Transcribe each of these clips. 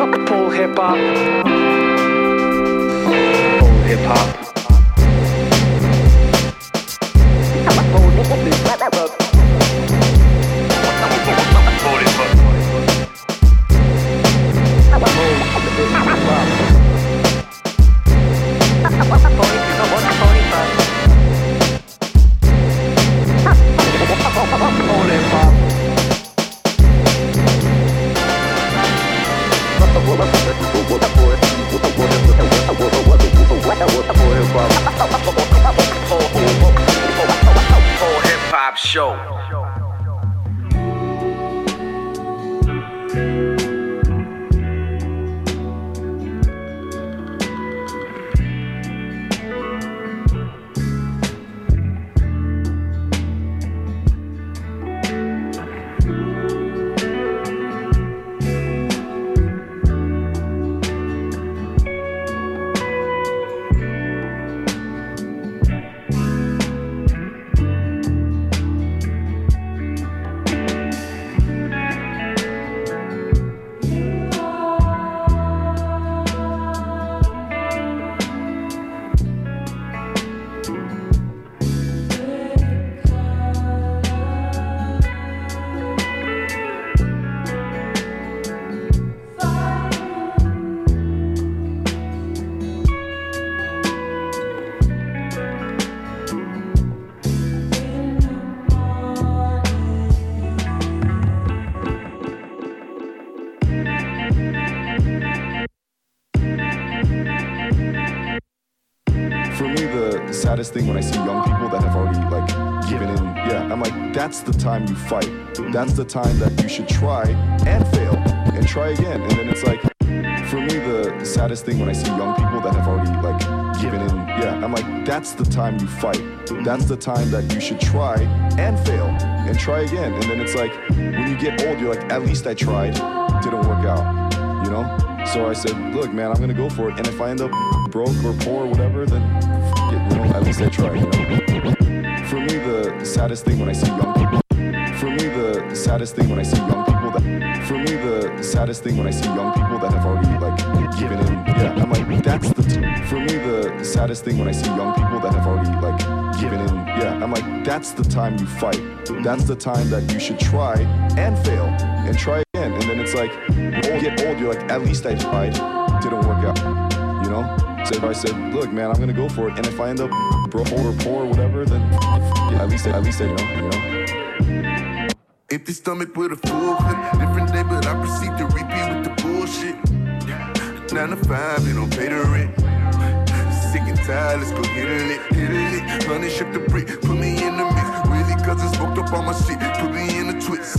Full hip hop. Full hip hop. Show. Thing when I see young people that have already like given in. Yeah, I'm like, that's the time you fight. That's the time that you should try and fail and try again. And then it's like, for me, the saddest thing when I see young people that have already like given in. Yeah, I'm like, that's the time you fight. That's the time that you should try and fail and try again. And then it's like, when you get old, you're like, at least I tried. Didn't work out. You know? So I said, look, man, I'm gonna go for it. And if I end up broke or poor or whatever, then it, you know, at least I tried. You know? For me, the saddest thing when I see young people. For me, the saddest thing when I see young people that. For me, the saddest thing when I see young people that have already like given in. Yeah, I'm like, that's the. T- for me, the saddest thing when I see young people that have already like given in. Yeah, I'm like, that's the time you fight. That's the time that you should try and fail and try again. And then it's like, you get old, you're like, at least I tried. Didn't work out. You know? So if I said, look, man, I'm gonna go for it, and if I end up broke or poor or whatever, then yeah, at least at least I know, you know. Empty stomach with a full clip, different day, but I proceed to repeat with the bullshit. Nine to five, they don't pay the rent. Sick and tired, let's go hit lick, hit lick. Honey, shook the brick, put me in the mix. Really, cause it smoked up all my shit, put me in a twist.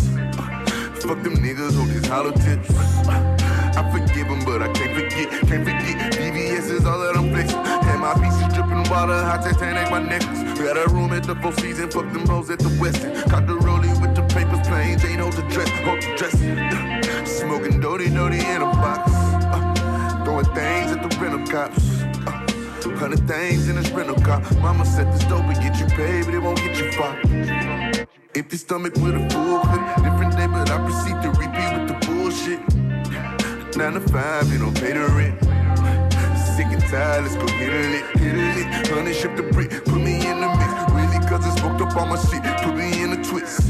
Fuck them niggas on these hollow tips. I forgive them, but I can't forget, can't forget. VVS is all that I'm flexing. And my pieces dripping water, hot Titanic, my necklace. We got a room at the Four Seasons, fuck them hoes at the Westin. Caught the rollie with the papers, plain Jane hold the dress, hold the dress. Uh, smoking doty doty in a box. Uh, throwing things at the rental cops. Uh, Hundred things in this rental car. Mama said this dope will get you paid, but it won't get you far. Empty stomach with a full clip. Different day, but I proceed to repeat with the bullshit. Nine to five, they don't pay the rent. Sick and tired, let's go hit a lick, hit a lick. Honey, ship the brick, put me in the mix. Really, cause it smoked up all my shit, put me in a twist.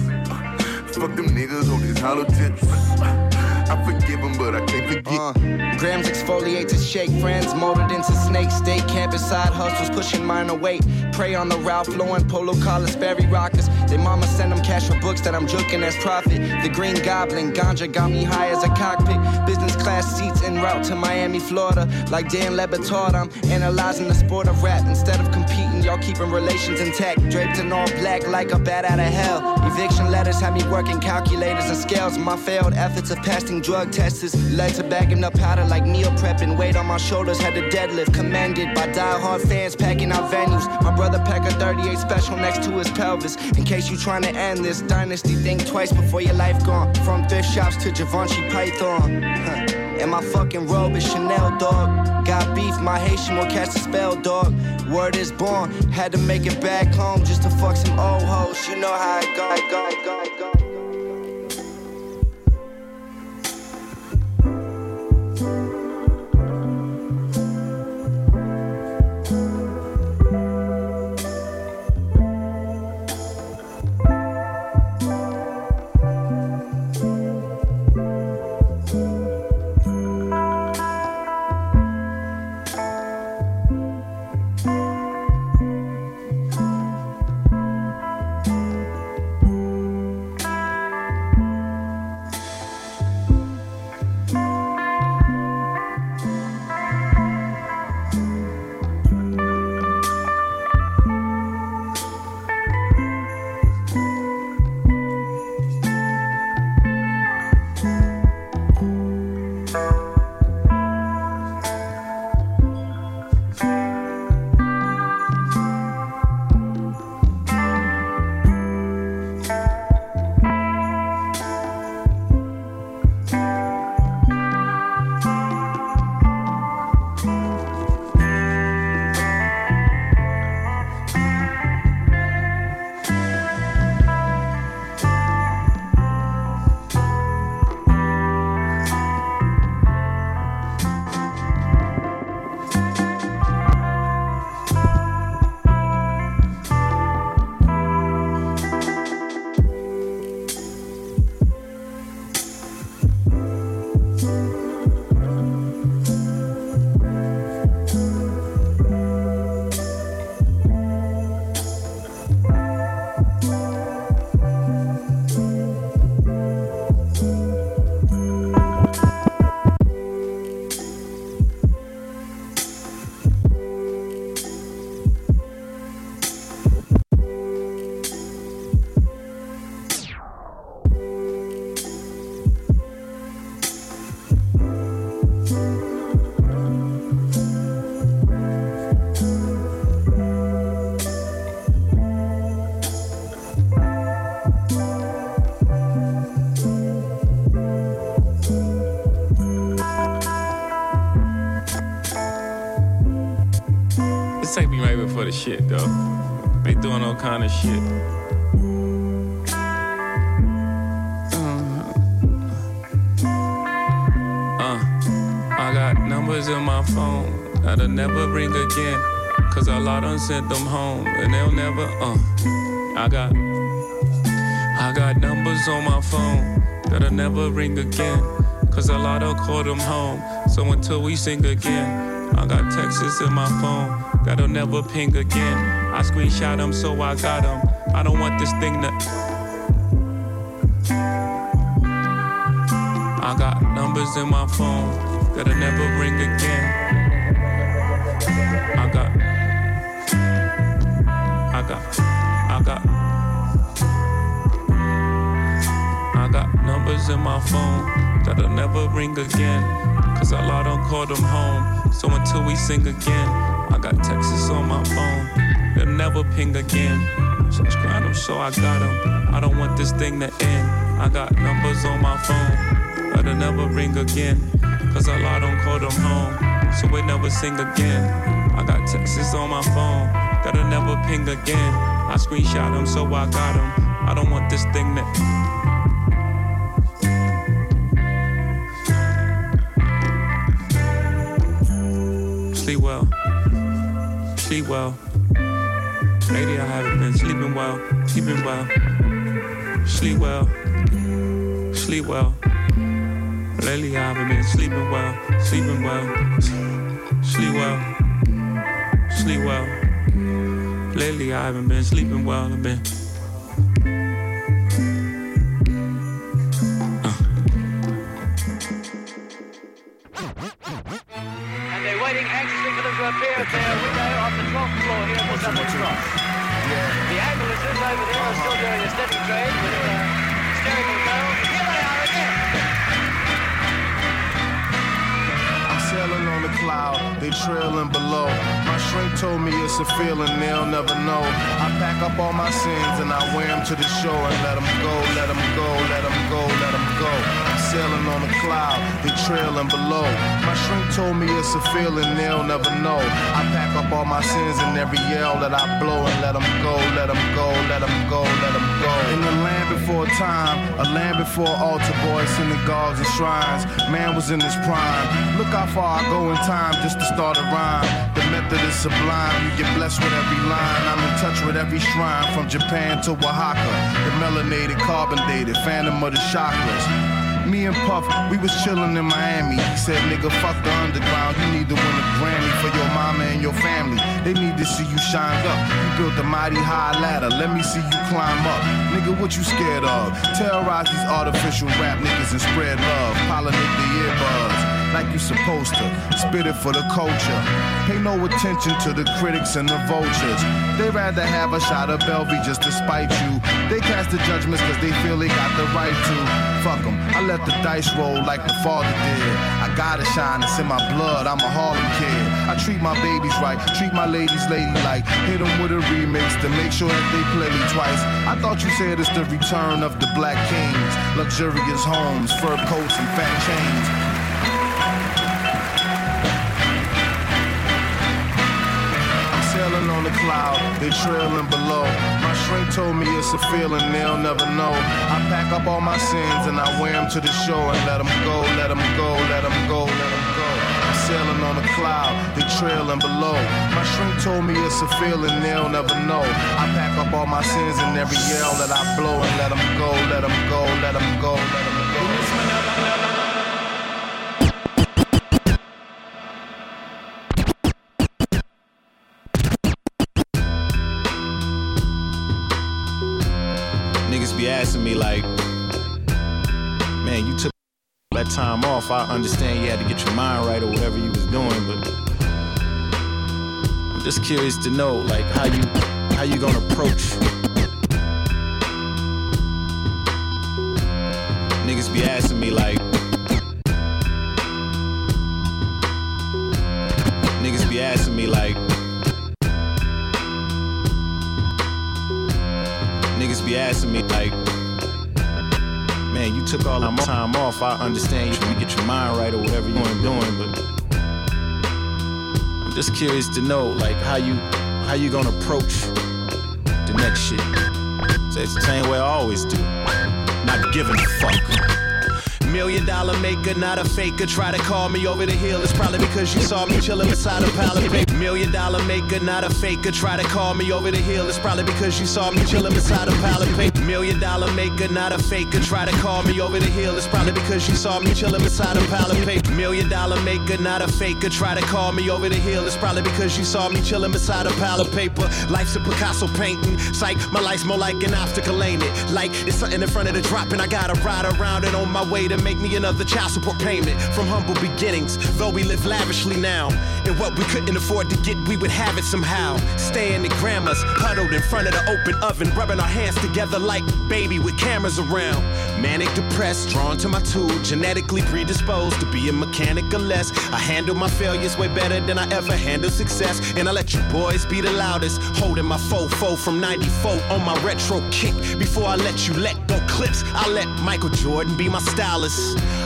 Fuck them niggas on these hollow tips. I forgive them, but I can't forget. Uh, grams exfoliate to shake friends, molded into snake state. Campus side hustles pushing minor weight. Prey on the Ralph Lauren, polo collars, Sperry rockers. They mama send them cash for books that I'm joking as profit. The Green Goblin, ganja got me high as a cockpit. Business class seats en route to Miami, Florida. Like Dan Le Batard, I'm analyzing the sport of rap. Instead of competing, y'all keeping relations intact. Draped in all black like a bat out of hell. Eviction letters had me working calculators and scales. My failed efforts of passing drug testers. Led to bagging up powder like meal prepping. Weight on my shoulders, had to deadlift. Commanded by die-hard fans packing out venues. My brother pack a 38 special next to his pelvis. In case you trying to end this dynasty, think twice before your life gone. From thrift shops to Givenchy Python. Huh. And my fucking robe is Chanel, dog. Got beef, my Haitian will catch the spell, dog. Word is born, had to make it back home just to fuck some old hoes. You know how it go, go, go, go. Kind of shit. Uh, I got numbers in my phone that'll never ring again. Cause a lot done sent them home and they'll never, uh. I got, I got numbers on my phone that'll never ring again. Cause a lot of call them home. So until we sing again, I got texts in my phone that'll never ping again. I screenshot them so I got them. I don't want this thing to. I got numbers in my phone that'll never ring again. I got. I got. I got. I got numbers in my phone that'll never ring again. Cause a lot don't call them home. So until we sing again. I got Texas on my phone, never ping again. Subscribe them, so I got them. I don't want this thing to end. I got numbers on my phone, but they'll never ring again. Cause a lot don't call them home, so we never sing again. I got texts on my phone, that'll never ping again. I screenshot them, so I got them. I don't want this thing to end. sleep well sleep well. Well, sleeping well. Sleep well, sleep well. Lately I haven't been sleeping well, sleeping well. Sleep well, sleep well. Lately I haven't been sleeping well, I've been steady trade with uh, spherical barrels. Here they told me it's a feeling they'll never know. I pack up all my sins and I wear them to the shore and let them go, let them go, let them go, let them go. I'm sailing on a cloud, they trailing below. My shrink told me it's a feeling they'll never know. I pack up all my sins and every yell that I blow and let them go, let them go, let them go, let them go. In the land before time, a land before altar boys, synagogues and shrines. Man was in his prime. Look how far I go in time just to start a rhyme. The method is sublime. You get blessed with every line. I'm in touch with every shrine from Japan to Oaxaca. The melanated, carbon dated, phantom of the chakras. Me and Puff, we was chillin' in Miami. He said, nigga, fuck the underground. You need to win a Grammy for your mama and your family. They need to see you shine up. You built a mighty high ladder. Let me see you climb up. Nigga, what you scared of? Terrorize these artificial rap niggas and spread love. Pollinate the earbuds like you're supposed to. Spit it for the culture. Pay no attention to the critics and the vultures. They rather have a shot of Belvy just to spite you. They cast the judgments cause they feel they got the right to. Fuck them. I let the dice roll like the father did. I gotta shine, it's in my blood. I'm a Harlem kid. I treat my babies right, treat my ladies ladylike. Hit them with a remix to make sure that they play me twice. I thought you said it's the return of the black kings. Luxurious homes, fur coats, and fat chains. On the cloud, they trailing below. My shrink told me it's a feeling they'll never know. I pack up all my sins and I wear them to the shore and let them go, let them go, let them go, let them go. I'm sailing on the cloud, they trailing below. My shrink told me it's a feeling they'll never know. I pack up all my sins and every yell that I blow and let them go, let them go, let them go, let them go. Be like, man, you took that time off. I understand you had to get your mind right or whatever you was doing, but I'm just curious to know like how you how you gonna approach Niggas be asking me like Niggas be asking me like Niggas be asking me like Man, you took all my time off. I understand you trying to get your mind right or whatever you want doing, but I'm just curious to know like how you how you gonna approach the next shit. So it's the same way I always do. Not giving a fuck. Million dollar maker, not a faker. Try to call me over the hill. It's probably because you saw me chillin' beside a pile of paper. Million dollar maker, not a faker. Try to call me over the hill. It's probably because you saw me chillin' beside a pile of paper. Million dollar maker, not a faker. Try to call me over the hill. It's probably because you saw me chillin' beside a pile of paper. Million dollar maker, not a faker. Try to call me over the hill. It's probably because you saw me chillin' beside a pile of paper. Life's a Picasso painting. Psych, my life's more like an obstacle, ain't it? Like it's something in front of the drop, and I gotta ride around it on my way to make me another child support payment from humble beginnings. Though we live lavishly now, and what we couldn't afford to get, we would have it somehow. Staying at grandma's, huddled in front of the open oven, rubbing our hands together like baby with cameras around. Manic depressed, drawn to my tool, genetically predisposed to be a mechanic or less. I handle my failures way better than I ever handled success, and I let you boys be the loudest, holding my fofo from 94 on my retro kick. Before I let you let go clips, I let Michael Jordan be my stylist.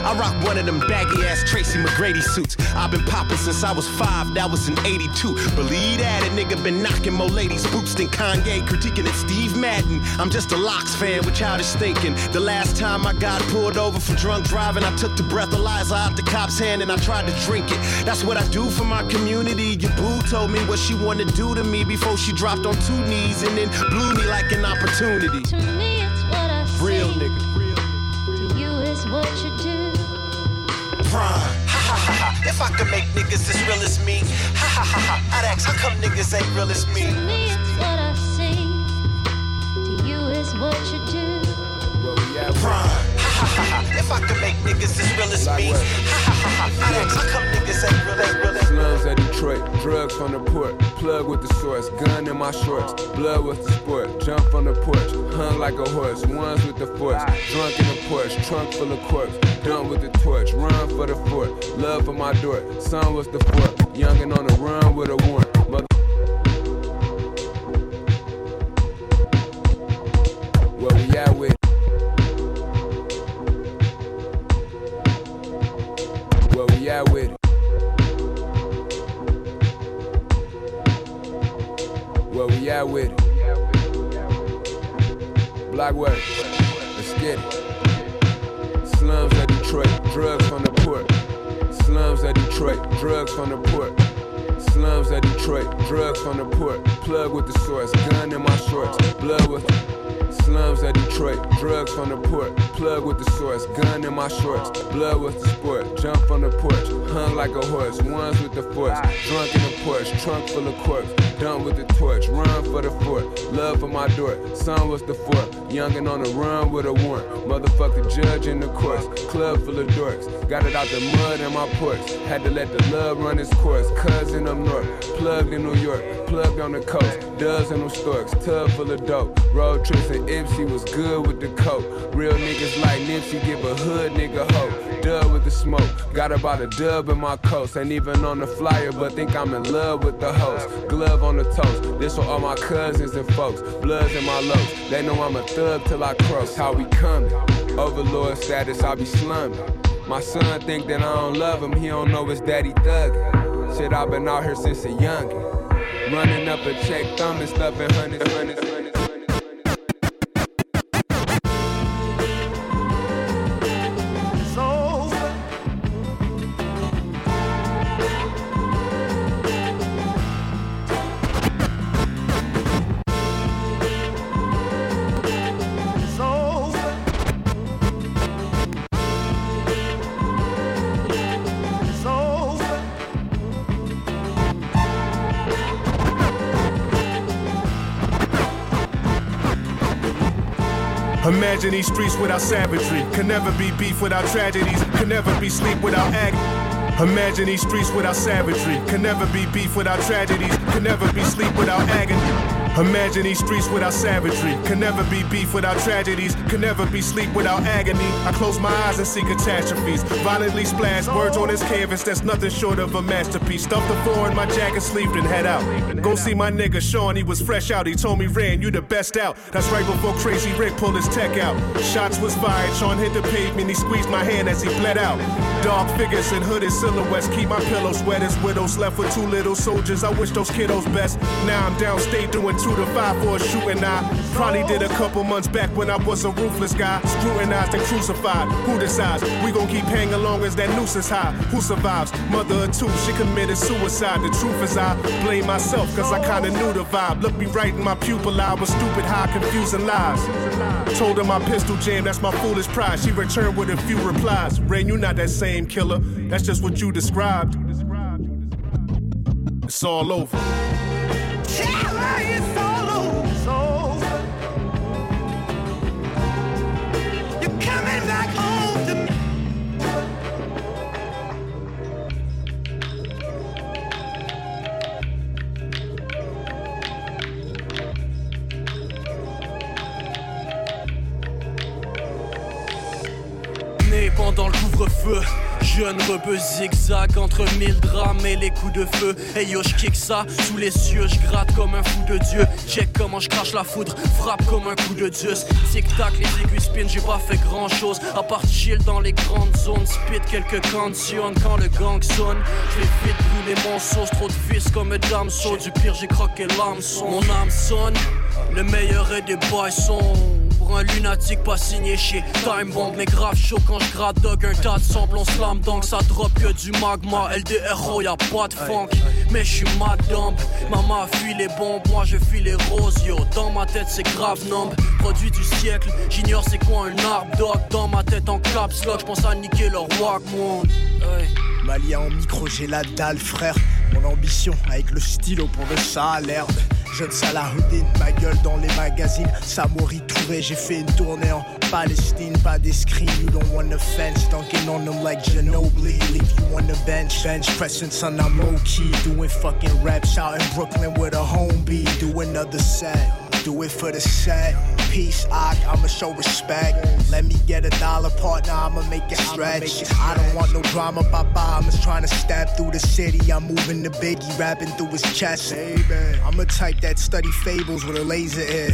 I rock one of them baggy ass Tracy McGrady suits. I've been popping since I was five, that was in 82. Believe that, a nigga been knocking more ladies' boots than Kanye, critiquing it Steve Madden. I'm just a Locks fan with childish thinking. The last time I got pulled over for drunk driving, I took the breathalyzer out the cop's hand and I tried to drink it. That's what I do for my community. Your boo told me what she wanted to do to me before she dropped on two knees and then blew me like an opportunity. To me, it's what I Real see. nigga. To you, it's what you do. prime. Ha ha ha ha. If I could make niggas as real as me, ha ha ha ha. I'd ask how come niggas ain't real as me. To me, it's what I see. To you, it's what you do. Prime. Ha ha ha ha. If I could make niggas as real as me, ha ha ha ha. I'd ask how come niggas ain't real, ain't real Slums of Detroit, drugs from the port, plug with the source, gun in my shorts, blood with the sport, jump from the porch, hung like a horse, ones with the force, drunk in the porch, trunk full of corpse, done with the torch, run for the fort. Love for my door. Son, what's the fort? Youngin' on the run with a warrant. Blood was the sport. Jump from the porch, hung like a horse. Ones with the force, drunk in the porch, trunk full of corks. Done with the torch, run for the fort. Love for my door, son was the fort. Youngin' on the run with a warrant. Motherfucker judge in the courts, club full of dorks. Got it out the mud in my porch. Had to let the love run its course. Cousin up north, plugged in New York, plugged on the coast. Doves in them storks, tub full of dope. Road trips and Ipsy was good with the coke. Real niggas like Nipsey give a hood nigga hope. Dub with the smoke, got about a dub in my coast. Ain't even on the flyer, but think I'm in love with the host. Glove on the toast, this for all my cousins and folks. Bloods in my lows, they know I'm a thug till I cross. How we coming? Overlord status, I be slumming. My son think that I don't love him, he don't know his daddy thuggin'. Shit, i been out here since a youngin'. Running up a check, thumbing, stuffing hundreds, hundreds, Imagine these streets without savagery. Can never be beef without tragedies. Can never be sleep without agony. Imagine these streets without savagery. Can never be beef without tragedies. Can never be sleep without agony. Imagine these streets without savagery. Can never be beef without tragedies. Can never be sleep without agony. I close my eyes and see catastrophes. Violently splash words on this canvas that's nothing short of a masterpiece. Stuff the four in my jacket sleeve and head out. Go see my nigga Sean, he was fresh out. He told me, Ran, you the best out. That's right before Crazy Rick pulled his tech out. Shots was fired, Sean hit the pavement, he squeezed my hand as he bled out. Dark figures and hooded silhouettes keep my pillows wet as widows left with two little soldiers. I wish those kiddos best. Now I'm downstate doing two to five for a shooting eye. Probably did a couple months back when I was a ruthless guy. Scrutinized and crucified. Who decides? We gon' keep hanging along as that noose is high. Who survives? Mother of two, she committed suicide. The truth is I blame myself, cause I kinda knew the vibe. Look me right in my pupil eye with stupid high confusing lies. Told her my pistol jam, that's my foolish pride. She returned with a few replies. Rain, you not that same killer. That's just what you described. It's all over. Pendant le couvre-feu. Jeune rebeu zigzag entre mille drames et les coups de feu. Hey yo, kick ça sous les cieux, gratte comme un fou de Dieu. Check comment je la foudre, frappe comme un coup de Zeus. Tic tac, les aiguilles spin, j'ai pas fait grand chose. À part chill dans les grandes zones, spit quelques cantions quand le gang sonne. Je vais vite brûler mon sauce, trop de vis comme un damso. Du pire, j'ai croqué l'hameçon. Mon âme sonne, le meilleur est des boissons. Pour un lunatique pas signé chez Time Bomb. Mais grave chaud quand je gratte dog un tas de slam donc ça drop que du magma LDRO y'a pas de funk. Mais je suis mad dumb Maman fuit les bombes Moi je fuis les roses. Yo Dans ma tête c'est grave numb. Produit du siècle J'ignore c'est quoi un arbre dog Dans ma tête en caps lock J'pense à niquer leur Walkman hey. Malia en micro, j'ai la dalle, frère. Mon ambition avec le stylo pour le salaire. Jeune Salahuddin, ma gueule dans les magazines. Samori Touré, j'ai fait une tournée en Palestine. Pas des you don't want the fence. Dunking on them like Ginobili. Leave you on the bench, bench pressing, son, I'm low key. Doing fucking raps out in Brooklyn with a home beat. Do another set. Do it for the set. Peace, I, I'ma show respect. Let me get a dollar partner, I'ma make it stretch. I don't want no drama, papa. I'm just trying to step through the city. I'm moving the biggie, rapping through his chest. I'm a type that study fables with a laser ear.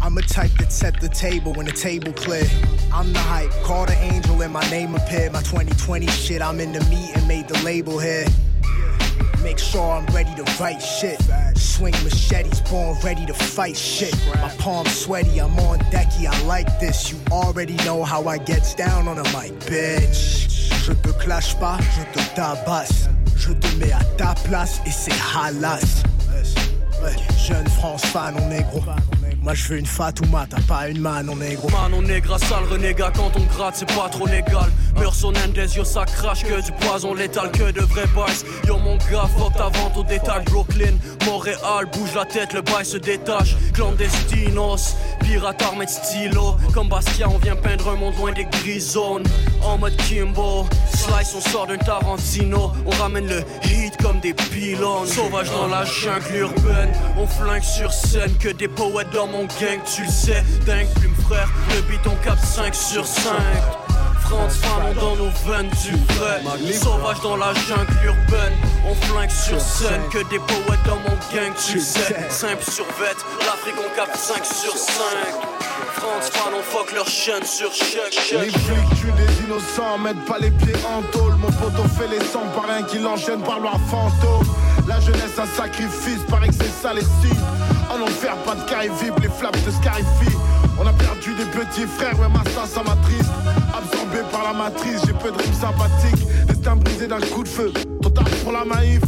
I'm a type that set the table when the table clear. I'm the hype, call the angel and my name appeared. My 2020 shit, I'm in the meeting, made the label here. Make sure I'm ready to write shit. Swing machetes, born ready to fight shit. My palms sweaty, I'm on decky, I like this. You already know how I gets down on a mic, bitch. Je te clash pas, je te tabasse. Je te mets à ta place et c'est halas. Jeune France fan, on est gros. Moi je veux une Fatouma, t'as pas une man, on est gros. Manon négra, sale renégat, quand on gratte, c'est pas trop légal. Meurs des yo, ça crache que du poison létal, que de vrais boys. Yo, mon gars, fuck ta vente au détail. Brooklyn, Montréal, bouge la tête, le bail se détache. Clandestinos, pirate armé de stylo. Comme Bastien, on vient peindre un monde loin des grises zones. En mode Kimbo, slice, on sort d'un Tarantino. On ramène le hit comme des pylônes. Sauvage dans la jungle urbaine, on flingue sur scène. Que des poètes dans mon gang, tu le sais. Dingue, plume frère, le beat on cap 5 sur 5. France, Fanon dans nos veines du vrai. Sauvage dans la jungle urbaine, on flingue sur scène. Que des poètes dans mon gang, tu le sais. Simple sur vête, l'Afrique on cap 5 sur 5. France, Fanon, fuck leur chaîne sur chèque. Les flics tuent des innocents, mettent pas les pieds en tôle. Mon poteau fait les sangs par un qui l'enchaîne par loi fantôme. La jeunesse, un sacrifice, paraît que c'est ça les signes. En enfer, pas de carré vibre, les flammes te scarifient. On a perdu des petits frères, ouais, ma ça, ça m'attriste. Absorbé par la matrice, j'ai peu de rimes sympathiques. Destin brisé d'un coup de feu, trop tard pour la maïf.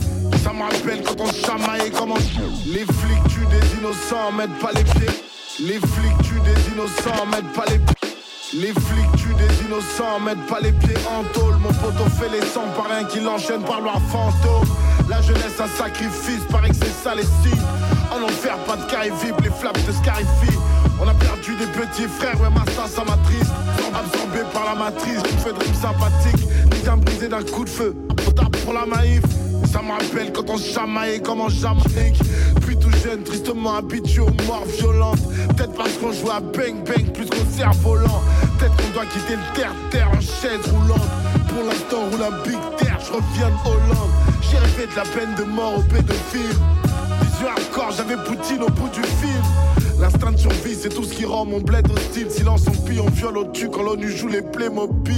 Ça me rappelle quand on se chamaillait comment Les flics tuent des innocents, mettent pas les pieds. Les flics tuent des innocents, mettent pas les pieds. Les flics tuent des innocents, mettent pas les pieds en tôle. Mon poteau fait les sangs par un qui l'enchaîne par loi fantôme. La jeunesse, un sacrifice, paraît que c'est ça les signes. En enfer, pas de carré vibre, les flammes te scarifient. On a perdu des petits frères, ouais, ma ça, ça m'attriste. Absorbé par la matrice, je fais de rimes sympathiques. Putain brisé d'un coup de feu, pour la maïf. Ça me rappelle quand on chamaillait comme en Jamaïque. Puis tout jeune, tristement habitué aux morts violentes. Peut-être parce qu'on joue à bang bang plus qu'au cerf-volant. Peut-être qu'on doit quitter le terre-terre en chaise roulante. Pour l'instant, roule un big terre, je reviens de Hollande. J'ai rêvé de la peine de mort au pédophile. Vision hardcore, j'avais Poutine au bout du fil. L'instinct de survie, c'est tout ce qui rend mon bled hostile. Silence en pille, on viole au dessus quand l'ONU joue les Playmobil.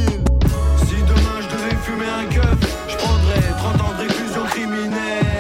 Si demain je devais fumer un keuf, je prendrais 30 criminel.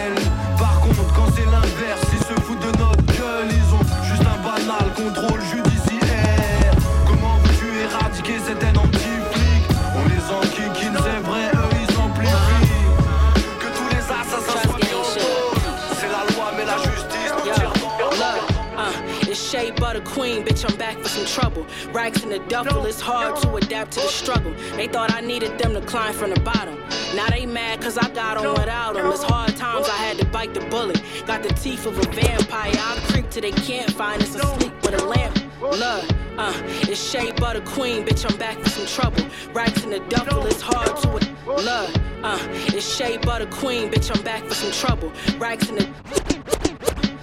Butter Queen, bitch, I'm back for some trouble. Racks in the duffel, it's hard to adapt to the struggle. They thought I needed them to climb from the bottom. Now they mad cause I got on without them. It's hard times, I had to bite the bullet. Got the teeth of a vampire, I'll creep till they can't find us asleep with a lamp. Love, uh, it's Shea Butter Queen, bitch, I'm back for some trouble. Racks in the duffel, it's hard to love, uh, it's Shea Butter Queen, bitch, I'm back for some trouble. Racks in the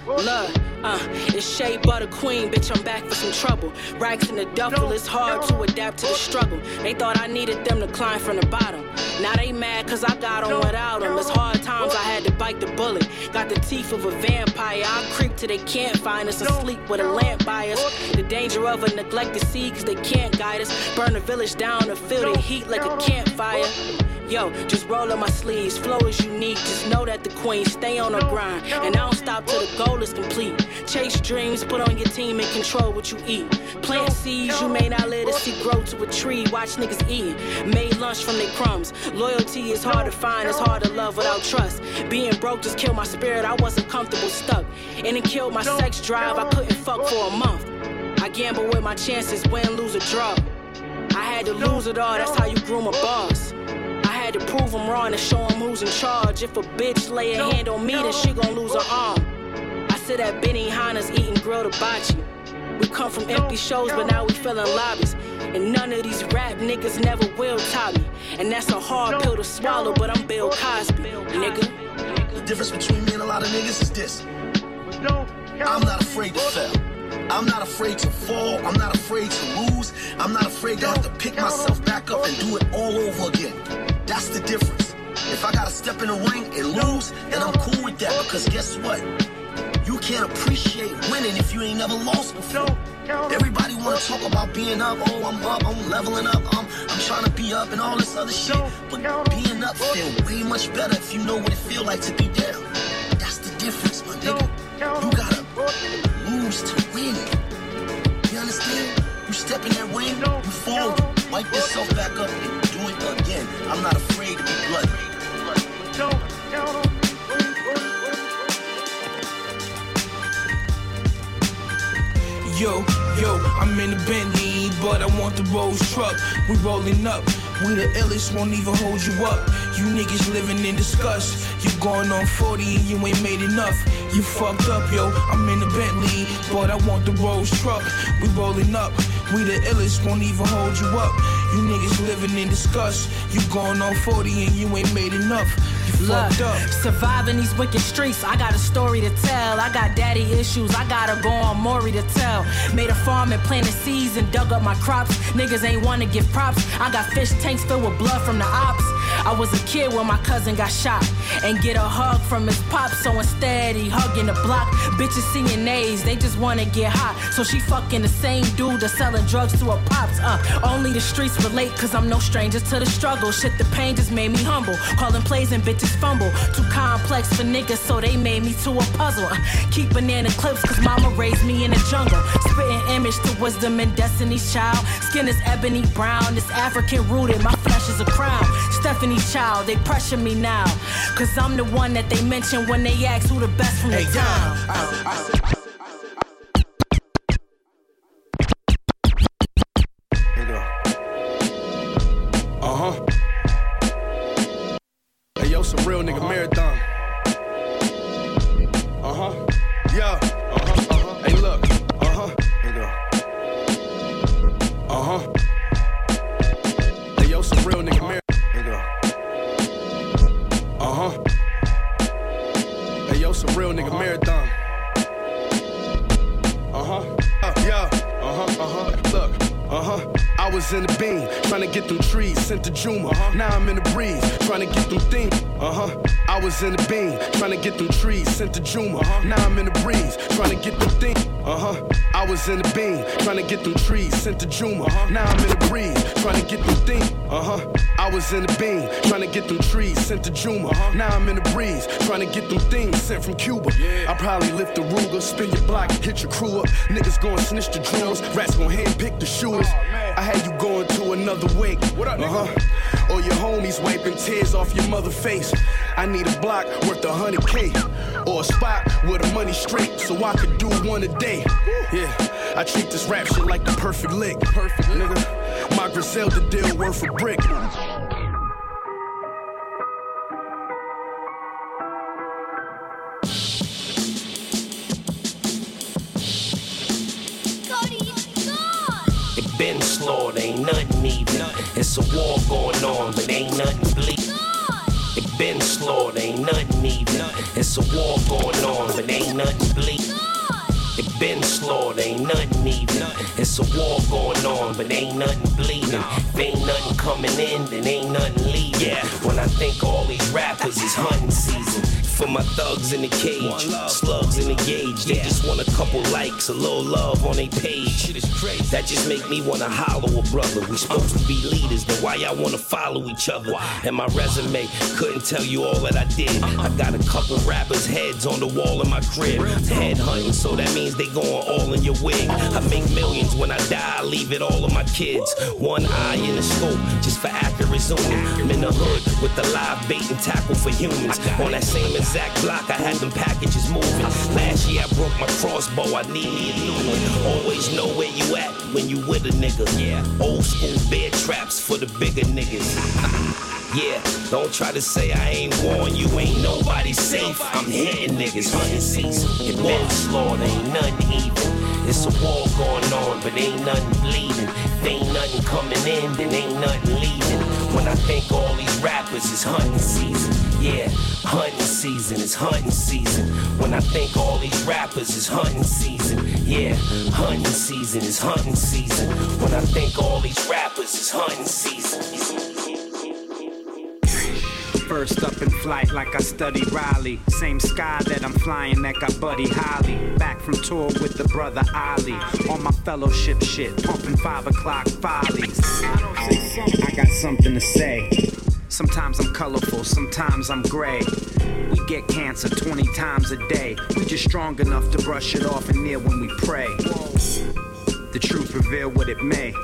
Love, uh, it's Shea Butter Queen, bitch, I'm back for some trouble. Racks in the duffel, it's hard to adapt to the struggle. They thought I needed them to climb from the bottom. Now they mad cause I got on without them. It's hard times, I had to bite the bullet. Got the teeth of a vampire, I'll creep till they can't find us. Asleep with a lamp by us. The danger of a neglected seed cause they can't guide us. Burn the village down and feel the heat like a campfire. Yo, just roll up my sleeves. Flow is unique. Just know that the queen stay on her grind. And I don't stop till the goal is complete. Chase dreams, put on your team and control what you eat. Plant seeds, you may not let it see grow to a tree. Watch niggas eat. Made lunch from their crumbs. Loyalty is hard to find, it's hard to love without trust. Being broke just killed my spirit, I wasn't comfortable stuck. And it killed my sex drive, I couldn't fuck for a month. I gamble with my chances, win, lose, or draw. I had to lose it all, that's how you groom a boss. I had to prove them wrong and show them who's in charge. If a bitch lay a hand on me, then she gon' lose her arm. I sit at Benihana's eating grilled hibachi. We come from empty shows, but now we filling lobbies. And none of these rap niggas never will top me. And that's a hard pill to swallow, but I'm Bill Cosby, nigga. The difference between me and a lot of niggas is this. I'm not afraid to fail. I'm not afraid to fall. I'm not afraid to lose. I'm not afraid to have to pick myself back up and do it all over again. That's the difference. If I gotta step in the ring and lose, then I'm cool with that because guess what? You can't appreciate winning if you ain't never lost before. Everybody wanna talk about being up. Oh, I'm up. I'm leveling up. Um, I'm, I'm trying to be up and all this other shit. But being up feel way much better if you know what it feel like to be down. That's the difference, my nigga. You gotta lose to win. You understand? You step in that ring, you fall, wipe yourself back up I'm not afraid to be bloody. Yo, yo, I'm in the Bentley, but I want the Rolls truck. We rolling up. We the illest, won't even hold you up. You niggas living in disgust. You going on 40 and you ain't made enough. You fucked up, yo. I'm in the Bentley, but I want the Rolls truck. We rolling up. We the illest, won't even hold you up. You niggas living in disgust. You going on 40 and you ain't made enough. You Look, fucked up. surviving these wicked streets, I got a story to tell. I got daddy issues, I gotta go on Maury to tell. Made a farm and planted seeds and dug up my crops. Niggas ain't wanna give props. I got fish tanks filled with blood from the ops. I was a kid when my cousin got shot and get a hug from his pop. So instead, he hugging the block. Bitches seeing A's, they just wanna get hot. So she fucking the same dude that's selling drugs to her pops. Uh, only the streets relate, cause I'm no stranger to the struggle. Shit, the pain just made me humble. Calling plays and bitches fumble. Too complex for niggas, so they made me to a puzzle. Uh, keep banana clips, cause mama raised me in the jungle. Spitting image to wisdom and destiny's child. Skin is ebony brown, it's African rooted. My flesh is a crown. Stephanie's child, they pressure me now. Cause I'm the one that they mention when they ask who the best from the town. Uh huh. Hey, yo, some real nigga marathon. I was in the beam, trying to get them trees sent to Juma. Now I'm in the breeze, trying to get them things. Uh huh. I was in the beam, trying to get them trees sent to Juma. Now I'm in the breeze, trying to get them things. Uh huh. I was in the beam, trying to get them trees sent to Juma. Now I'm in the breeze, trying to get them things. Uh huh. I was in the beam, trying to get them trees sent to Juma. Now I'm in the breeze, trying to get them things sent from Cuba. Yeah. I probably lift the Ruger, spin your block, hit your crew up. Niggas gon' snitch the drills, rats gon' handpick the shooters. I had you going to another wake. What up, uh huh. Or your homies wiping tears off your mother face. I need a block worth a hundred K. Or a spot with the money straight so I could do one a day. Yeah, I treat this rap shit like the perfect lick. Perfect nigga. My Griselda deal worth a brick. Ain't nothing even. It's a war going on, but ain't nothing bleak. It been slaughtered, ain't nothing even. It's a war going on, but ain't nothing bleak. It been slaughtered, ain't nothing even. It's a war going on, but ain't nothing bleeding. If ain't nothing coming in, then ain't nothing leaving. Yeah. When I think all these rappers is hunting season. For my thugs in the cage, slugs in the gauge. They just want a couple likes, a little love on their page. That just make me wanna hollow a brother. We supposed to be leaders, then why y'all wanna follow each other? And my resume couldn't tell you all that I did. I got a couple rappers' heads on the wall in my crib. Head hunting, so that means they going all in your wig. I make millions when I die, I leave it all of my kids. One eye in the scope, just for accurate zooming. I'm in the hood with the live bait and tackle for humans. On that same exact block, I had them packages moving. Last year I broke my crossbow, I need me a new one. Always know where you at when you with a nigga. Yeah, old school bear traps for the bigger niggas. Yeah, don't try to say I ain't warned you, ain't nobody safe. I'm hitting niggas hunting season. It slaughtered, ain't nothing even. It's a war going on, but ain't nothing bleeding. If ain't nothing coming in, then ain't nothing leaving. When I think all these rappers is hunting season. Yeah, hunting season is hunting season. When I think all these rappers is hunting season. Yeah, hunting season is hunting season. When I think all these rappers is hunting season. First up in flight like I study Raleigh. Same sky that I'm flying that got Buddy Holly. Back from tour with the brother Ali. On my fellowship shit, pumping five o'clock follies. I got something to say. Sometimes I'm colorful, sometimes I'm gray. We get cancer 20 times a day. We just strong enough to brush it off and kneel when we pray. The truth reveal what it may.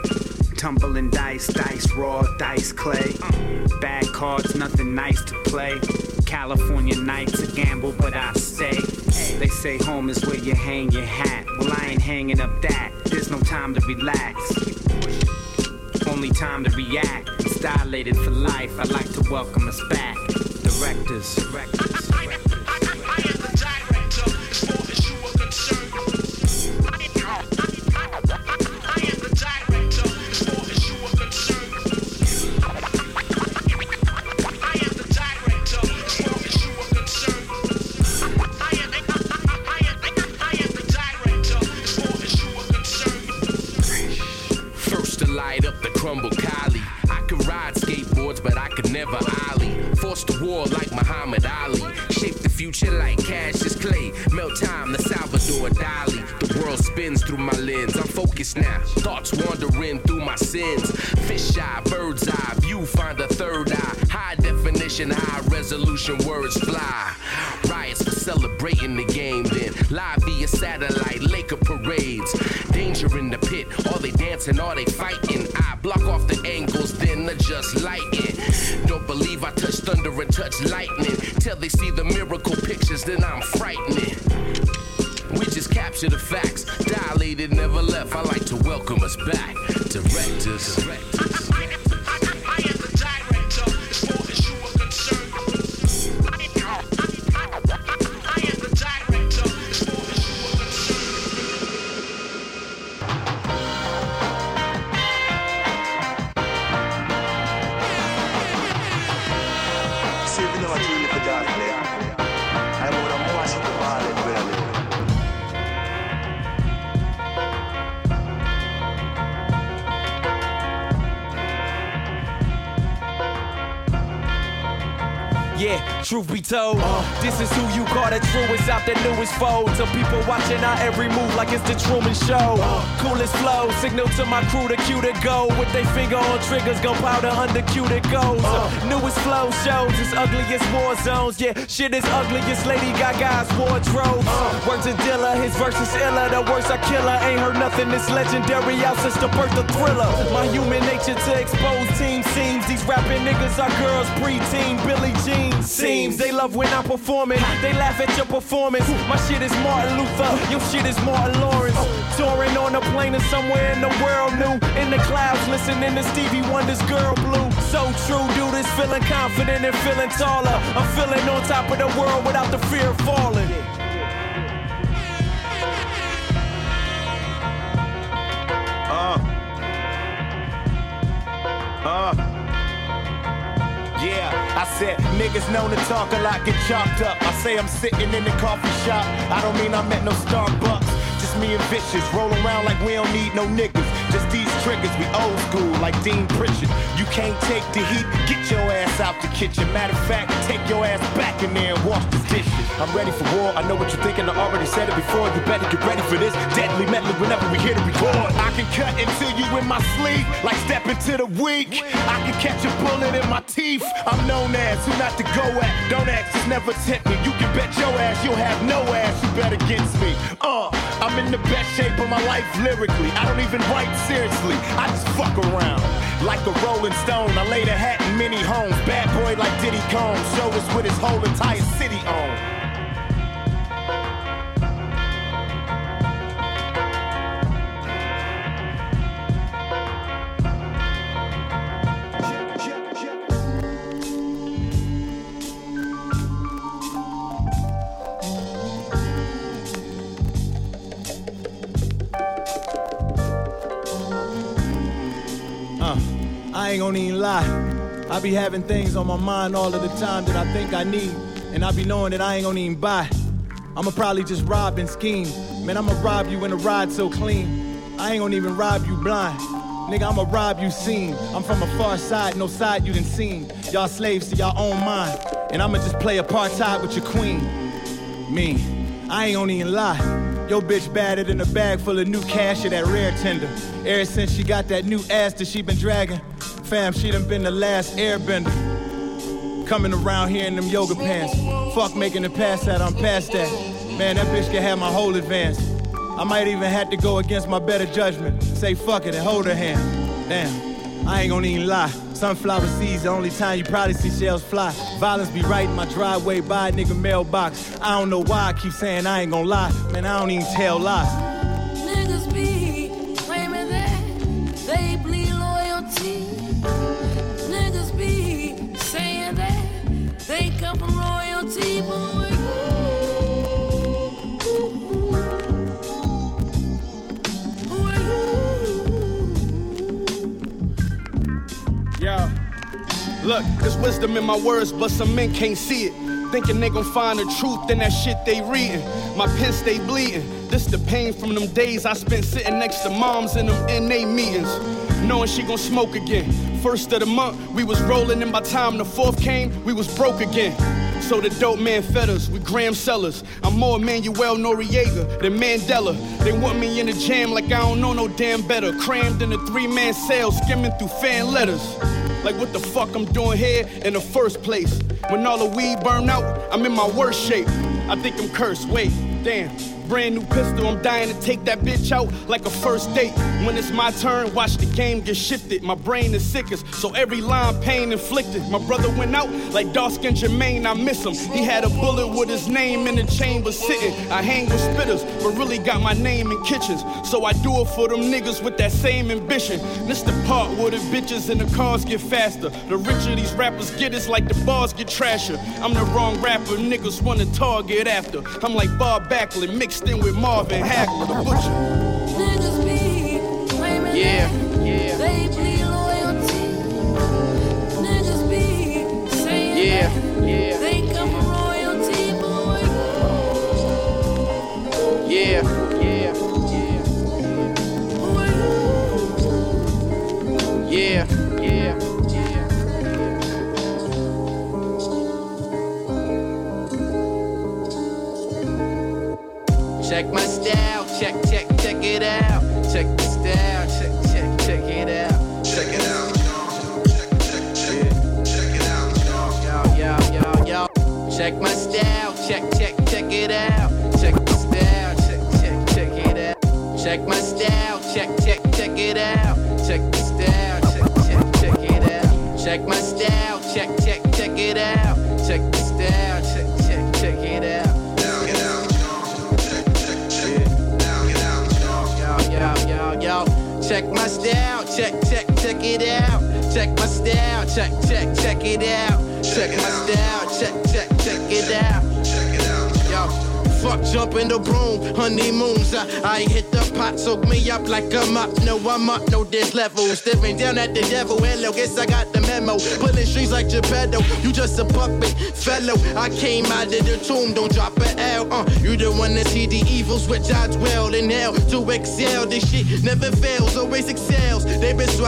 Tumbling dice, dice raw, dice clay. Bad cards, nothing nice to play. California nights a gamble, but I stay. They say home is where you hang your hat. Well, I ain't hanging up that. There's no time to relax. Only time to react. It's dilated for life. I'd like to welcome us back. Directors, directors. First war like Muhammad Ali. Shape the future like Cassius Clay. Melt time, the Salvador Dali. The world spins through my lens. I'm focused now. Thoughts wandering through my sins. Fish eye, bird's eye view, find a third eye. High definition, high resolution words fly. Riots for celebrating the game, then live via satellite, Laker parades. Danger in the pit, are they dancing, are they fighting? I block off the angles, then adjust lighting. Don't believe I touch thunder and touch lightning. Till they see the miracle pictures, then I'm frightening. We just capture the facts. Dilated, never left. I like to welcome us back. Directors. Directors. truth be told, this is who you call the truest out the newest fold. To people watching our every move like it's the Truman Show. Coolest flow, signal to my crew to cue to go. With they finger on triggers, gunpowder under to goes. newest flow shows its ugliest war zones. Yeah, shit is ugliest Lady Gaga's wardrobe. Words of Dilla, his verses iller. The worst I kill killer ain't heard nothing this legendary out since the birth of Thriller. My human nature to expose team scenes. These rapping niggas are girls, preteen, Billie Jean seems. They love when I'm performing. They laugh at your performance. My shit is Martin Luther. Your shit is Martin Lawrence. Touring on a plane or somewhere in the world new. In the clouds, listening to Stevie Wonder's Girl Blue. So true, dude is feeling confident and feeling taller. I'm feeling on top of the world without the fear of falling. Uh. Uh. Said niggas known to talk a lot get chopped up. I say I'm sitting in the coffee shop. I don't mean I'm at no Starbucks. Just me and Vicious roll around like we don't need no niggas. Just these triggers, we old school like Dean Pritchard. You can't take the heat, get your ass out the kitchen. Matter of fact, take your ass back in there and wash the dishes. I'm ready for war. I know what you're thinking. I already said it before. You better get ready for this. Deadly medley whenever we hear the record. I can cut into you in my sleep like step into the week. I can catch a bullet in my teeth. I'm known as who not to go at. Don't ask, just never tempt me. You can bet your ass you'll have no ass. You bet against me. Uh, I'm in the best shape of my life lyrically. I don't even write seriously. I just fuck around. Like a rolling stone, I laid a hat in many homes. Bad boy like Diddy Combs. Show us with his whole entire city on. Ain't gonna even lie. I be having things on my mind all of the time that I think I need, and I be knowing that I ain't gonna even buy. I'ma probably just rob and scheme. Man, I'ma rob you in a ride so clean. I ain't gonna even rob you blind. Nigga, I'ma rob you seen. I'm from a far side, no side you done seen. Y'all slaves to y'all own mind. And I'ma just play apartheid with your queen. Me, I ain't gonna even lie. Yo bitch batted in a bag full of new cash at that rare tender. Ever since she got that new ass that she been dragging, fam, she done been the last airbender. Coming around here in them yoga pants. Fuck making the pass that I'm past that. Man, that bitch can have my whole advance. I might even have to go against my better judgment. Say fuck it and hold her hand. Damn, I ain't gonna even lie. Sunflower seeds, the only time you probably see shells fly. Violence be right in my driveway by a nigga mailbox. I don't know why I keep saying I ain't gonna lie. Man, I don't even tell lies. Look, there's wisdom in my words, but some men can't see it. Thinking they gon' find the truth in that shit they reading. My pen stay bleeding. This the pain from them days I spent sitting next to moms in them NA meetings. Knowing she gon' smoke again. First of the month, we was rolling, and by time the fourth came, we was broke again. So the dope man fed us with gram sellers. I'm more Manuel Noriega than Mandela. They want me in the jam like I don't know no damn better. Crammed in a three man cell, skimming through fan letters. Like what the fuck I'm doing here in the first place? When all the weed burn out, I'm in my worst shape. I think I'm cursed. Wait, damn. Brand new pistol, I'm dying to take that bitch out like a first date. When it's my turn, watch the game get shifted. My brain is sickest, so every line pain inflicted. My brother went out like dark skin Jermaine, I miss him. He had a bullet with his name in the chamber sitting. I hang with spitters, but really got my name in kitchens. So I do it for them niggas with that same ambition. This the part where the bitches and the cars get faster. The richer these rappers get, it's like the bars get trasher. I'm the wrong rapper, niggas wanna target after. I'm like Bob Backlund mixed in with Marvin Hagler, the butcher. Niggas be claiming Yeah, that yeah. I came out of the tomb, don't drop an L. Uh, you the one that see the evils, which I dwell in hell to excel. This shit never.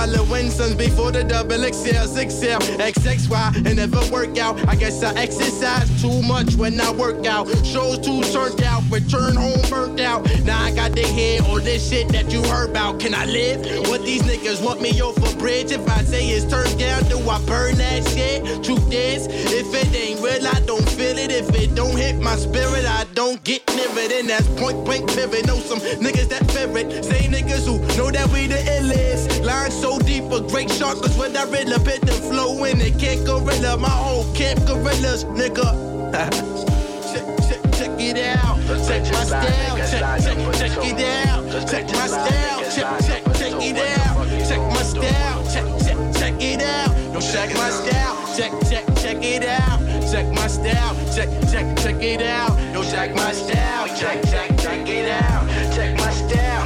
They been swallowing sons before the double XL, XL, XXY, and never work out. I guess I exercise too much when I work out. Shows too turned out, return home burnt out. Now I got the head on this shit that you heard about. Can I live? What these niggas want me over bridge? If I say it's turned down, do I burn that shit? Truth is, if it ain't real, I don't feel it. If it don't hit my spirit, I don't get near it. And that's point blank pivot. Know some niggas that fear it. Same niggas who know that we the illest. Line so deep, a great shark is when I really bit the flow in it. Can't gorilla, my whole camp gorillas, nigga. check, check, check it out. Check my style, check, check, check it out. Check my style, check, check, check it out. Check my style, check, check, check it out. Yo, check my style, check, check, check it out. Check my style, check, check, check it out. Yo, check my style, check, check, check it out. Check my style.